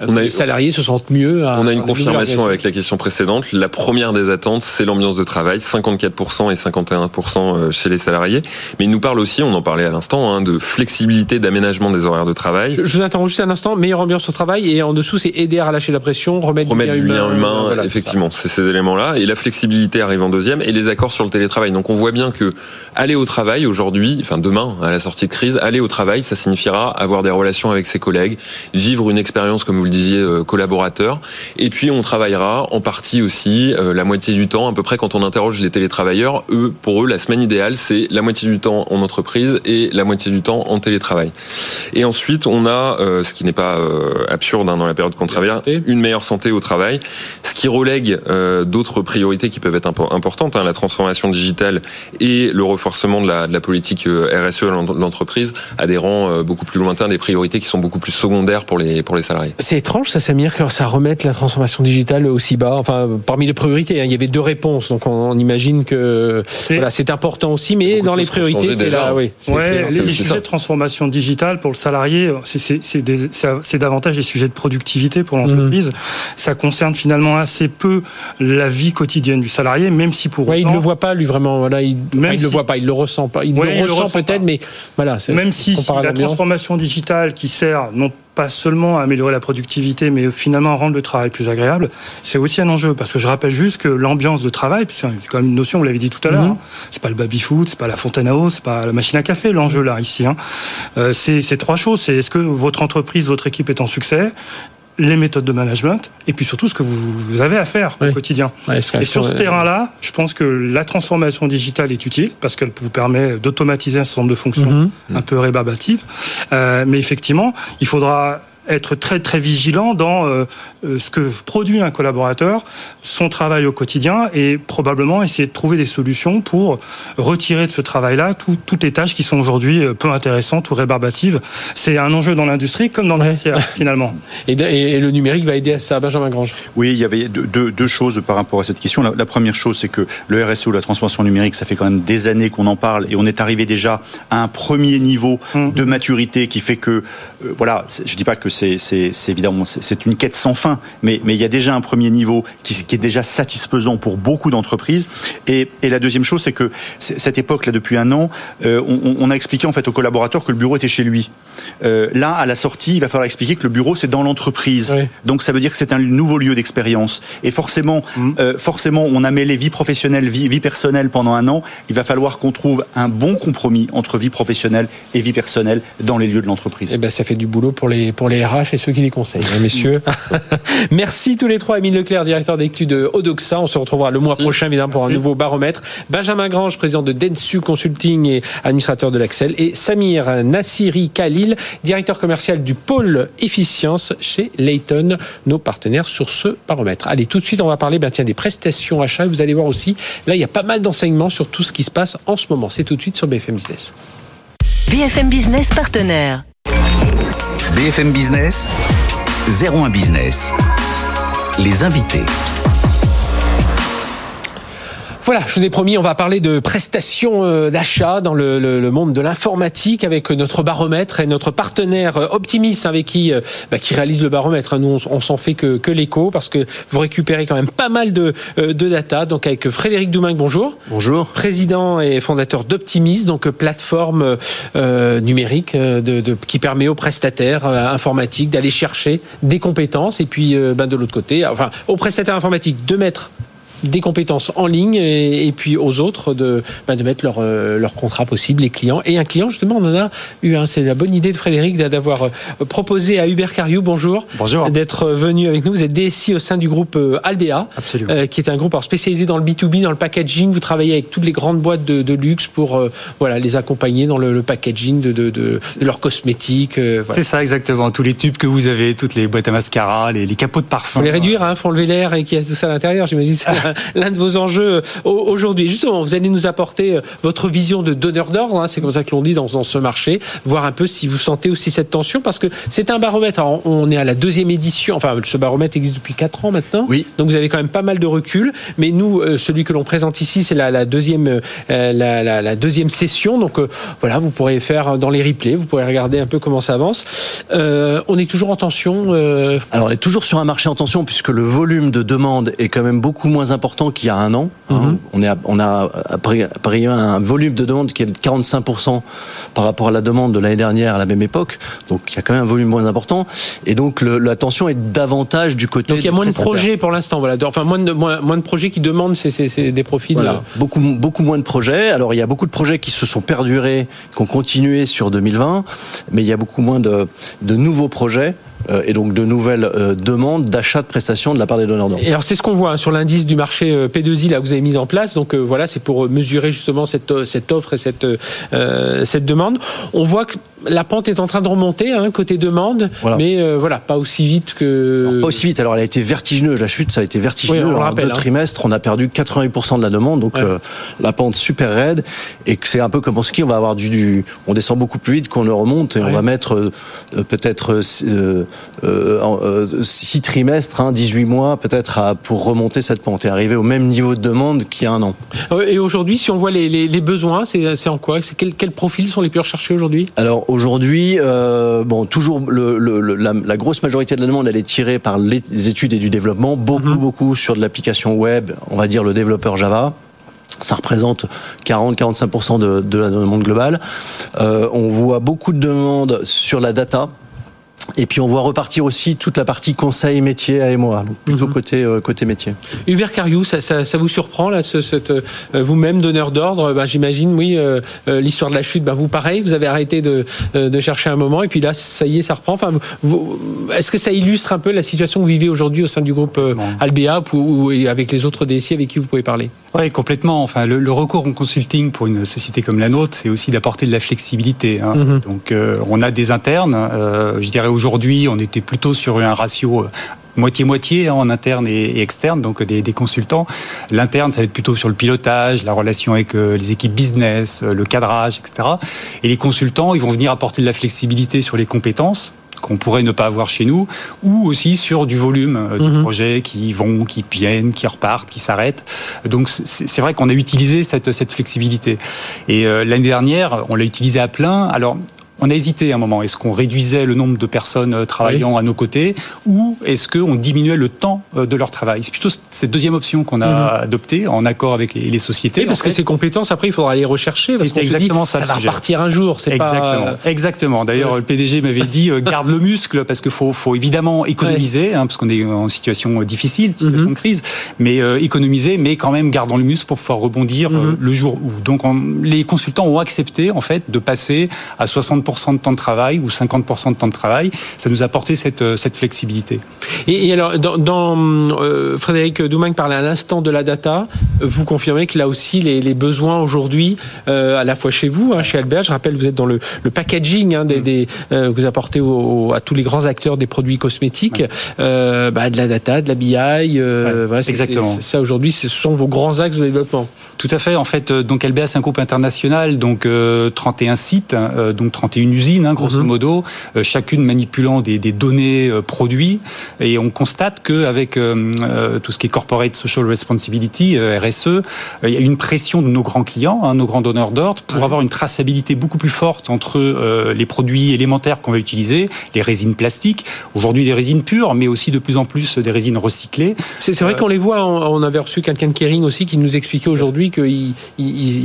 les salariés se sentent mieux On a une confirmation avec la question précédente. La première des attentes, c'est l'ambiance de travail, 54% et 51% chez les salariés. Mais il nous parle aussi, on en parlait à l'instant, hein, de flexibilité d'aménagement des horaires de travail. Je vous interromps juste un instant. Meilleure ambiance au travail et en dessous, c'est aider à relâcher la pression, remettre, du lien humain. effectivement, c'est ces éléments-là. Et la flexibilité arrive en deuxième et les accords sur le télétravail. Donc on voit bien que aller au travail aujourd'hui, enfin demain, à la sortie de crise, aller au travail, ça signifiera avoir des relations avec ses collègues, vivre une expérience, comme vous le disiez, euh, collaborateur. Et puis on travaillera en partie aussi euh, la moitié du temps, à peu près quand on interroge les télétravailleurs, eux, pour eux, la semaine idéale, c'est la moitié du temps en entreprise et la moitié du temps en télétravail. Et ensuite, on a, euh, ce qui n'est pas absurde hein, dans la période qu'on travaille, une meilleure santé au travail, ce qui relègue d'autres priorités qui peuvent être importantes, hein, la transformation digitale et le renforcement de la, de la politique euh, RSE de l'entreprise à des rangs euh, beaucoup plus lointains, des priorités qui sont beaucoup plus secondaires pour les, pour les salariés. C'est étrange, ça, Samir, que ça remette la transformation digitale aussi bas. Enfin, parmi les priorités, hein, il y avait deux réponses, donc on, imagine que voilà, c'est important aussi, mais dans les priorités, c'est là. Oui, ouais, les, sujets de transformation digitale pour le salarié, c'est davantage des sujets de productivité pour l'entreprise. Mhm. Ça concerne finalement assez peu la vie quotidienne du salarié, même si pour ouais, autant, il ne le voit pas, lui vraiment. Voilà, il, ne le voit pas, il le ressent pas. Il le ressent peut-être, mais voilà. Même si, la transformation digitale qui sert non pas seulement à améliorer la productivité, mais finalement rendre le travail plus agréable, c'est aussi un enjeu. Parce que je rappelle juste que l'ambiance de travail, c'est quand même une notion, vous l'avez dit tout à l'heure, mhm. hein. c'est pas le baby-foot, c'est pas la fontaine à eau, c'est pas la machine à café, l'enjeu là, ici. Hein. Euh, c'est trois choses. C'est est-ce que votre entreprise, votre équipe est en succès? Les méthodes de management et puis surtout ce que vous avez à faire au quotidien. et sur ce terrain-là, je pense que la transformation digitale est utile parce qu'elle vous permet d'automatiser un certain nombre de fonctions mhm. un peu rébarbatives. Euh, mais effectivement, il faudra être très très vigilant dans euh, euh, ce que produit un collaborateur, son travail au quotidien et probablement essayer de trouver des solutions pour retirer de ce travail-là toutes les tâches qui sont aujourd'hui euh, peu intéressantes ou rébarbatives. C'est un enjeu dans l'industrie comme dans le métier finalement. Et, et, le numérique va aider à ça, Benjamin Grange? Oui, il y avait deux, deux choses par rapport à cette question. La, première chose, c'est que le RSE, la transformation numérique, ça fait quand même des années qu'on en parle et on est arrivé déjà à un premier niveau mmh. de maturité qui fait que, voilà, je dis pas que c'est évidemment c'est une quête sans fin, mais, mais il y a déjà un premier niveau qui, qui est déjà satisfaisant pour beaucoup d'entreprises. Et, et, la deuxième chose, c'est que cette époque-là, depuis un an, euh, on, on, a expliqué en fait aux collaborateurs que le bureau était chez lui. Euh, là, à la sortie, il va falloir expliquer que le bureau c'est dans l'entreprise. Donc ça veut dire que c'est un nouveau lieu d'expérience. Et forcément, mmh. euh, forcément, on a mêlé vie professionnelle, vie, vie personnelle pendant un an. Il va falloir qu'on trouve un bon compromis entre vie professionnelle et vie personnelle dans les lieux de l'entreprise. Eh ben, ça fait du boulot pour les pour les RH et ceux qui les conseillent, hein, messieurs. Merci tous les trois. Émile Leclerc, directeur d'études Odoxa. On se retrouvera le mois prochain, évidemment, pour un nouveau baromètre. Benjamin Grange, président de Densu Consulting et administrateur de l'Axel. Et Samir Nassiri Khalil, directeur commercial du pôle efficience chez Layton, nos partenaires sur ce baromètre. Allez, tout de suite, on va parler ben, tiens, des prestations achats. Vous allez voir aussi, là, il y a pas mal d'enseignements sur tout ce qui se passe en ce moment. C'est tout de suite sur BFM Business. BFM Business partenaire. BFM Business, 01 Business. Les invités. Voilà, je vous ai promis, on va parler de prestations euh, d'achat dans le, monde de l'informatique avec notre baromètre et notre partenaire euh, Optimis avec qui euh, bah, qui réalise le baromètre. Hein. Nous, on, s'en fait que, que l'écho parce que vous récupérez quand même pas mal de, de data. Donc avec Frédéric Doumingue, bonjour. Bonjour. Président et fondateur d'Optimis, donc plateforme numérique de, qui permet aux prestataires informatiques d'aller chercher des compétences et puis ben, de l'autre côté, enfin aux prestataires informatiques de mettre des compétences en ligne et, puis aux autres de, bah, de mettre leur, leur contrat possible, les clients. Et un client, justement, on en a eu un. C'est la bonne idée de Frédéric d'avoir proposé à Hubert Cariou, bonjour, bonjour. d'être venu avec nous. Vous êtes DSI au sein du groupe Albea, qui est un groupe spécialisé dans le B2B, dans le packaging. Vous travaillez avec toutes les grandes boîtes de, luxe pour voilà, les accompagner dans le, packaging de, de, de, leurs cosmétiques. C'est ça, exactement. Tous les tubes que vous avez, toutes les boîtes à mascara, les, les capots de parfum. Faut les réduire, hein, faut enlever l'air et qu'il y a tout ça à l'intérieur. J'imagine l'un de vos enjeux euh, aujourd'hui. Justement, vous allez nous apporter euh, votre vision de donneur d'ordre. Hein, c'est comme ça que l'on dit dans, ce marché. Voir un peu si vous sentez aussi cette tension parce que c'est un baromètre. on est à la deuxième édition. Enfin, ce baromètre existe depuis quatre ans maintenant. Oui. Donc vous avez quand même pas mal de recul. Mais nous, euh, celui que l'on présente ici, c'est la, deuxième, la, la, deuxième session. Donc voilà, vous pourrez faire dans les replays, vous pourrez regarder un peu comment ça avance. Euh, on est toujours en tension euh... Alors, on est toujours sur un marché en tension puisque le volume de demande est quand même beaucoup moins important qu'il y a un an. Hein. Mhm. On, est on a à un volume de demande qui est de 45% par rapport à la demande de l'année dernière à la même époque. Donc, il y a quand même un volume moins important. Et donc, le, la tension est davantage du côté. Donc, il y a moins de projets pour l'instant. Voilà. Enfin, moins de, moins, moins de projets qui demandent ces, des profils. Voilà. Beaucoup, beaucoup moins de projets. Alors, il y a beaucoup de projets qui se sont perdurés, qui ont continué sur 2020, mais il y a beaucoup moins de, de nouveaux projets et donc de nouvelles euh, demandes d'achat de prestations de la part des donneurs d'ordre. Et alors c'est ce qu'on voit hein, sur l'indice du marché euh, P2I là que vous avez mis en place. Donc voilà, c'est pour mesurer justement cette cette offre et cette cette demande. On voit que la pente est en train de remonter hein, côté demande, mais voilà, pas aussi vite que. pas aussi vite. Alors elle a été vertigineuse. La chute, ça a été vertigineux. Oui, on en deux hein. trimestres, on a perdu 80% de la demande, donc la pente super raide. Et que c'est un peu comme en ski, on va avoir du, on descend beaucoup plus vite qu'on ne remonte et on va mettre peut-être 6 euh, euh, six trimestres, hein, 18 mois peut-être pour remonter cette pente et arriver au même niveau de demande qu'il y a un an. Euh, et aujourd'hui, si on voit les, les, les besoins, c'est en quoi? Quels quel profils sont les plus recherchés aujourd'hui? Alors aujourd'hui, euh, bon, toujours le, le, la, la, grosse majorité de la demande, elle est tirée par les études et du développement, beaucoup, mhm. beaucoup sur de l'application web, on va dire le développeur Java. Ça représente 40-45% de, de la demande globale. Euh, on voit beaucoup de demandes sur la data, et puis on voit repartir aussi toute la partie conseil métier à moi, donc plutôt mhm. côté euh, côté métier. Hubert Cariou, ça, ça, ça, vous surprend là, ce, cette, euh, vous-même donneur d'ordre, bah, j'imagine, oui, euh, l'histoire de la chute, bah, vous pareil, vous avez arrêté de, de chercher un moment et puis là, ça y est, ça reprend. Enfin, est-ce que ça illustre un peu la situation que vous vivez aujourd'hui au sein du groupe Albea ou, avec les autres DSI avec qui vous pouvez parler? Oui, complètement. Enfin, le, recours en consulting pour une société comme la nôtre, c'est aussi d'apporter de la flexibilité. Hein. Mhm. Donc, on a des internes, je dirais Aujourd'hui, on était plutôt sur un ratio euh, moitié-moitié hein, en interne et, externe, donc des, consultants. L'interne, ça va être plutôt sur le pilotage, la relation avec euh, les équipes business, euh, le cadrage, etc. Et les consultants, ils vont venir apporter de la flexibilité sur les compétences qu'on pourrait ne pas avoir chez nous, ou aussi sur du volume de mhm. projets qui vont, qui viennent, qui repartent, qui s'arrêtent. Donc c'est vrai qu'on a utilisé cette, cette flexibilité. Et l'année dernière, on l'a utilisé à plein. Alors on a hésité un moment. Est-ce qu'on réduisait le nombre de personnes euh, travaillant à nos côtés ou est-ce qu'on diminuait le temps euh, de leur travail? C'est plutôt cette deuxième option qu'on a mhm. adoptée en accord avec les, sociétés. parce que ces compétences, après, il faudra les rechercher. C'est exactement ça. Ça va repartir un jour. Exactement. Pas... Exactement. D'ailleurs, le PDG m'avait dit euh, garde le muscle parce qu'il faut, faut, évidemment économiser, hein, parce qu'on est en situation difficile, situation mhm. de crise, mais économiser, mais quand même gardons le muscle pour pouvoir rebondir mhm. le jour où. Donc, les consultants ont accepté en fait de passer à 60 de temps de travail ou 50% de temps de travail. Ça nous a apporté cette, euh, cette flexibilité. Et, alors, dans, euh, Frédéric Doumagne parlait à l'instant de la data. Vous confirmez que là aussi, les, les besoins aujourd'hui, euh, à la fois chez vous, hein, chez Albert, je rappelle, vous êtes dans le, le packaging hein, des, mm. vous apportez à tous les grands acteurs des produits cosmétiques, bah, de la data, de la BI. voilà, exactement. ça aujourd'hui, ce sont vos grands axes de développement. Tout à fait. En fait, donc LBA, c'est un groupe international, donc 31 sites, donc 31 une usine, hein, grosso mhm. modo, euh, chacune manipulant des, données euh, produits. Et on constate qu'avec euh, tout ce qui est corporate social responsibility, RSE, il y a une pression de nos grands clients, hein, nos grands donneurs d'ordre, pour avoir une traçabilité beaucoup plus forte entre les produits élémentaires qu'on va utiliser, les résines plastiques, aujourd'hui des résines pures, mais aussi de plus en plus des résines recyclées. C'est vrai qu'on les voit. On avait reçu quelqu'un de Kering aussi qui nous expliquait aujourd'hui qu'ils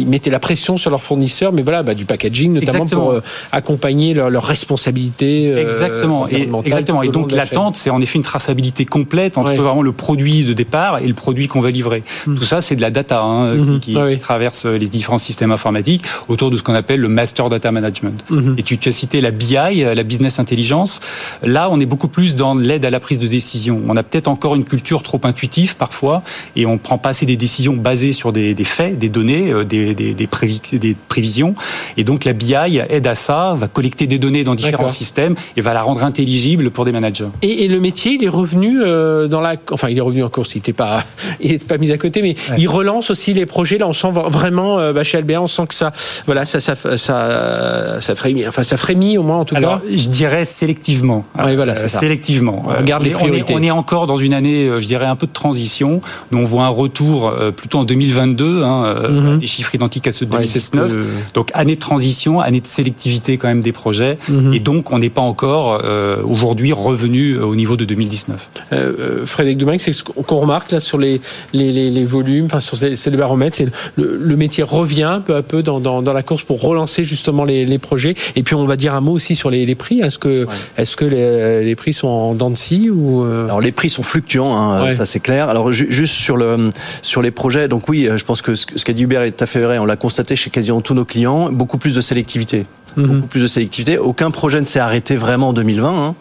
mettaient la pression sur leurs fournisseurs, mais voilà, bah, du packaging notamment pour accompagner leurs leur responsabilités. exactement. Et, exactement. Et donc l'attente, c'est en effet une traçabilité complète entre vraiment le produit de départ et le produit qu'on va livrer. Hmm. Tout ça, c'est de la data hein, hmm. qui, traverse les différents systèmes informatiques autour de ce qu'on appelle le master data management. Hmm. Et tu, tu as cité la BI, la business intelligence. Là, on est beaucoup plus dans l'aide à la prise de décision. On a peut-être encore une culture trop intuitive parfois et on prend pas assez des décisions basées sur des, faits, des données, euh, des, des, des, prévisions. Et donc la BI aide à ça, va collecter des données dans différents systèmes et va la rendre intelligible pour des managers. Et, le métier, il est revenu euh, dans la, enfin il est revenu en course, il n'était pas, il pas mis à côté, mais il relance aussi les projets. Là, on sent vraiment euh, bah, chez Albert, on sent que ça, voilà, ça, ça, ça, ça frémit, enfin ça frémit au moins en tout Alors, cas. Je dirais sélectivement. Oui, voilà, ça. Sélectivement. On regarde les priorités. On est, on est encore dans une année, je dirais, un peu de transition. Nous, on voit un retour plutôt en 2022, hein, mhm. des chiffres identiques à ceux de 2019. Donc année de transition, année de sélectivité quand même des projets. Mhm. Et donc on n'est pas encore euh, aujourd'hui revenu euh, au niveau de 2019. Euh, Frédéric Dumain, c'est ce qu'on remarque là sur les, les, les, volumes, enfin sur c'est le baromètre, c'est le, le, métier revient peu à peu dans, dans, dans, la course pour relancer justement les, les projets. Et puis on va dire un mot aussi sur les, les prix. Est-ce que, est-ce que les, les, prix sont en dents de scie ou Alors les prix sont fluctuants, hein, ça c'est clair. Alors juste sur le sur les projets, donc oui, je pense que ce qu'a dit Hubert est tout à fait vrai. On l'a constaté chez quasiment tous nos clients, beaucoup plus de sélectivité. Mhm. beaucoup plus de sélectivité. Aucun projet ne s'est arrêté vraiment en 2020, hein.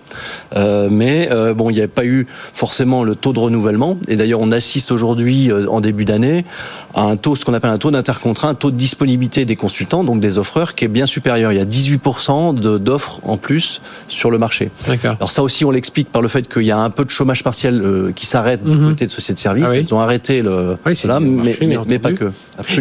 euh, mais euh, bon, il n'y avait pas eu forcément le taux de renouvellement. Et d'ailleurs, on assiste aujourd'hui, euh, en début d'année, à un taux, ce qu'on appelle un taux d'intercontrat, un taux de disponibilité des consultants, donc des offreurs, qui est bien supérieur. Il y a 18% d'offres en plus sur le marché. Alors ça aussi, on l'explique par le fait qu'il y a un peu de chômage partiel euh, qui s'arrête du mhm. côté de sociétés de services. Ah Ils ont arrêté le, cela, mais, mais, pas que.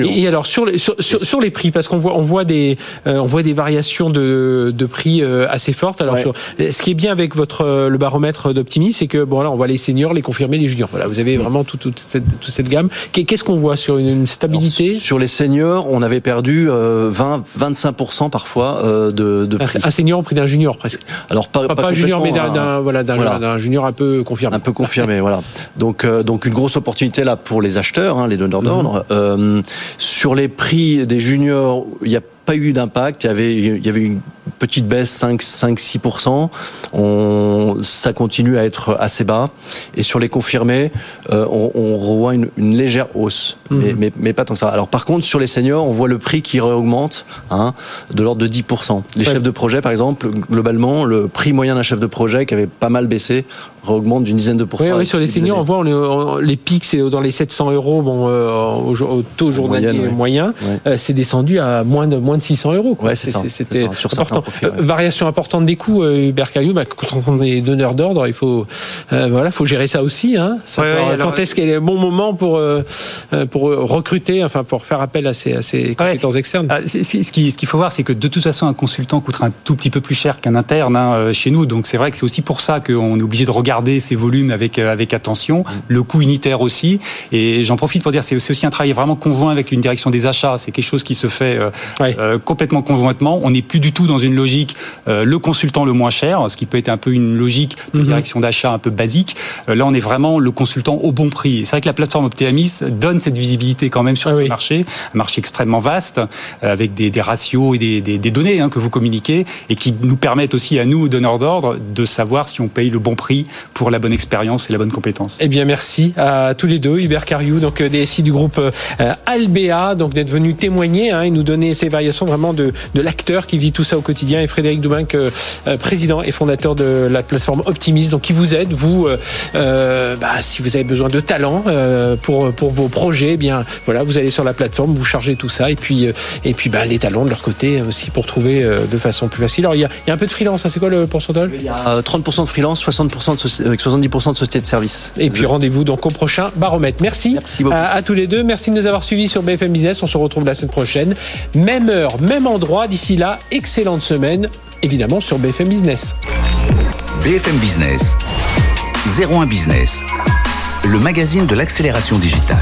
Et, alors sur les, sur, sur, les prix, parce qu'on voit, on voit des, on voit des variations de, de prix euh, assez forte. Alors, ce qui est bien avec votre euh, le baromètre d'optimisme, c'est que bon là, on voit les seniors, les confirmés, les juniors. Voilà, vous avez vraiment toute, cette, toute cette gamme. Qu'est-ce qu'on voit sur une, stabilité Sur les seniors, on avait perdu 20, euh, 25% parfois de, de prix. Un senior au prix d'un junior presque. Alors pas, pas, un junior, mais d'un voilà, d'un junior un peu confirmé. Un peu confirmé, voilà. Donc donc une grosse opportunité là pour les acheteurs, hein, les donneurs d'ordre. Mhm. sur les prix des juniors, il y a pas eu d'impact. Il y avait, il y avait une petite baisse 5, 5 6%. On, ça continue à être assez bas. Et sur les confirmés, euh, on, on revoit une, une, légère hausse, mais, mhm. mais, mais, pas tant que ça. Alors par contre, sur les seniors, on voit le prix qui réaugmente hein, de l'ordre de 10%. Les chefs de projet, par exemple, globalement, le prix moyen d'un chef de projet qui avait pas mal baissé augmente d'une dizaine de pourcents. Oui, oui sur les seniors, on voit on les pics, c'est dans les 700 euros bon, euh, au, taux journalier moyen. Euh, c'est descendu à moins de, moins de 600 euros. Ouais, C'était important. Euh, variation importante des coûts, Hubert Caillou, bah, quand on est donneur d'ordre, il faut, voilà, faut gérer ça aussi. Hein. quand est-ce qu'il est le bon moment pour, pour recruter, enfin pour faire appel à ces, à ces compétences externes ah, Ce qu'il faut voir, c'est que de toute façon, un consultant coûtera un tout petit peu plus cher qu'un interne hein, chez nous. Donc c'est vrai que c'est aussi pour ça qu'on est obligé de regarder regarder ces volumes avec, euh, avec attention, le coût unitaire aussi. Et j'en profite pour dire, c'est aussi un travail vraiment conjoint avec une direction des achats. C'est quelque chose qui se fait euh, euh, complètement conjointement. On n'est plus du tout dans une logique le consultant le moins cher, ce qui peut être un peu une logique de mhm. direction d'achat un peu basique. là, on est vraiment le consultant au bon prix. C'est vrai que la plateforme Optéamis donne cette visibilité quand même sur le marché, un marché extrêmement vaste, avec des, des ratios et des, des, des données hein, que vous communiquez, et qui nous permettent aussi à nous, donneurs d'ordre, de savoir si on paye le bon prix pour la bonne expérience et la bonne compétence. Eh bien, merci à tous les deux, Hubert Cariou, donc euh, DSI du groupe euh, Albea, donc d'être venu témoigner hein, et nous donner ces variations vraiment de, de l'acteur qui vit tout ça au quotidien, et Frédéric Doubinck, euh, président et fondateur de la plateforme Optimis, donc qui vous aide, vous, euh, bah, si vous avez besoin de talent pour pour vos projets, eh bien voilà, vous allez sur la plateforme, vous chargez tout ça, et puis et puis bah, les talents de leur côté aussi pour trouver de façon plus facile. Alors il y a, il y a un peu de freelance, hein, c'est quoi le pourcentage? Il y a 30% de freelance, 60% de avec 70% de sociétés de services. Et puis rendez-vous donc au prochain baromètre. Merci, Merci à, à, tous les deux. Merci de nous avoir suivis sur BFM Business. On se retrouve la semaine prochaine. Même heure, même endroit. D'ici là, excellente semaine, évidemment sur BFM Business. BFM Business, 01 Business, le magazine de l'accélération digitale.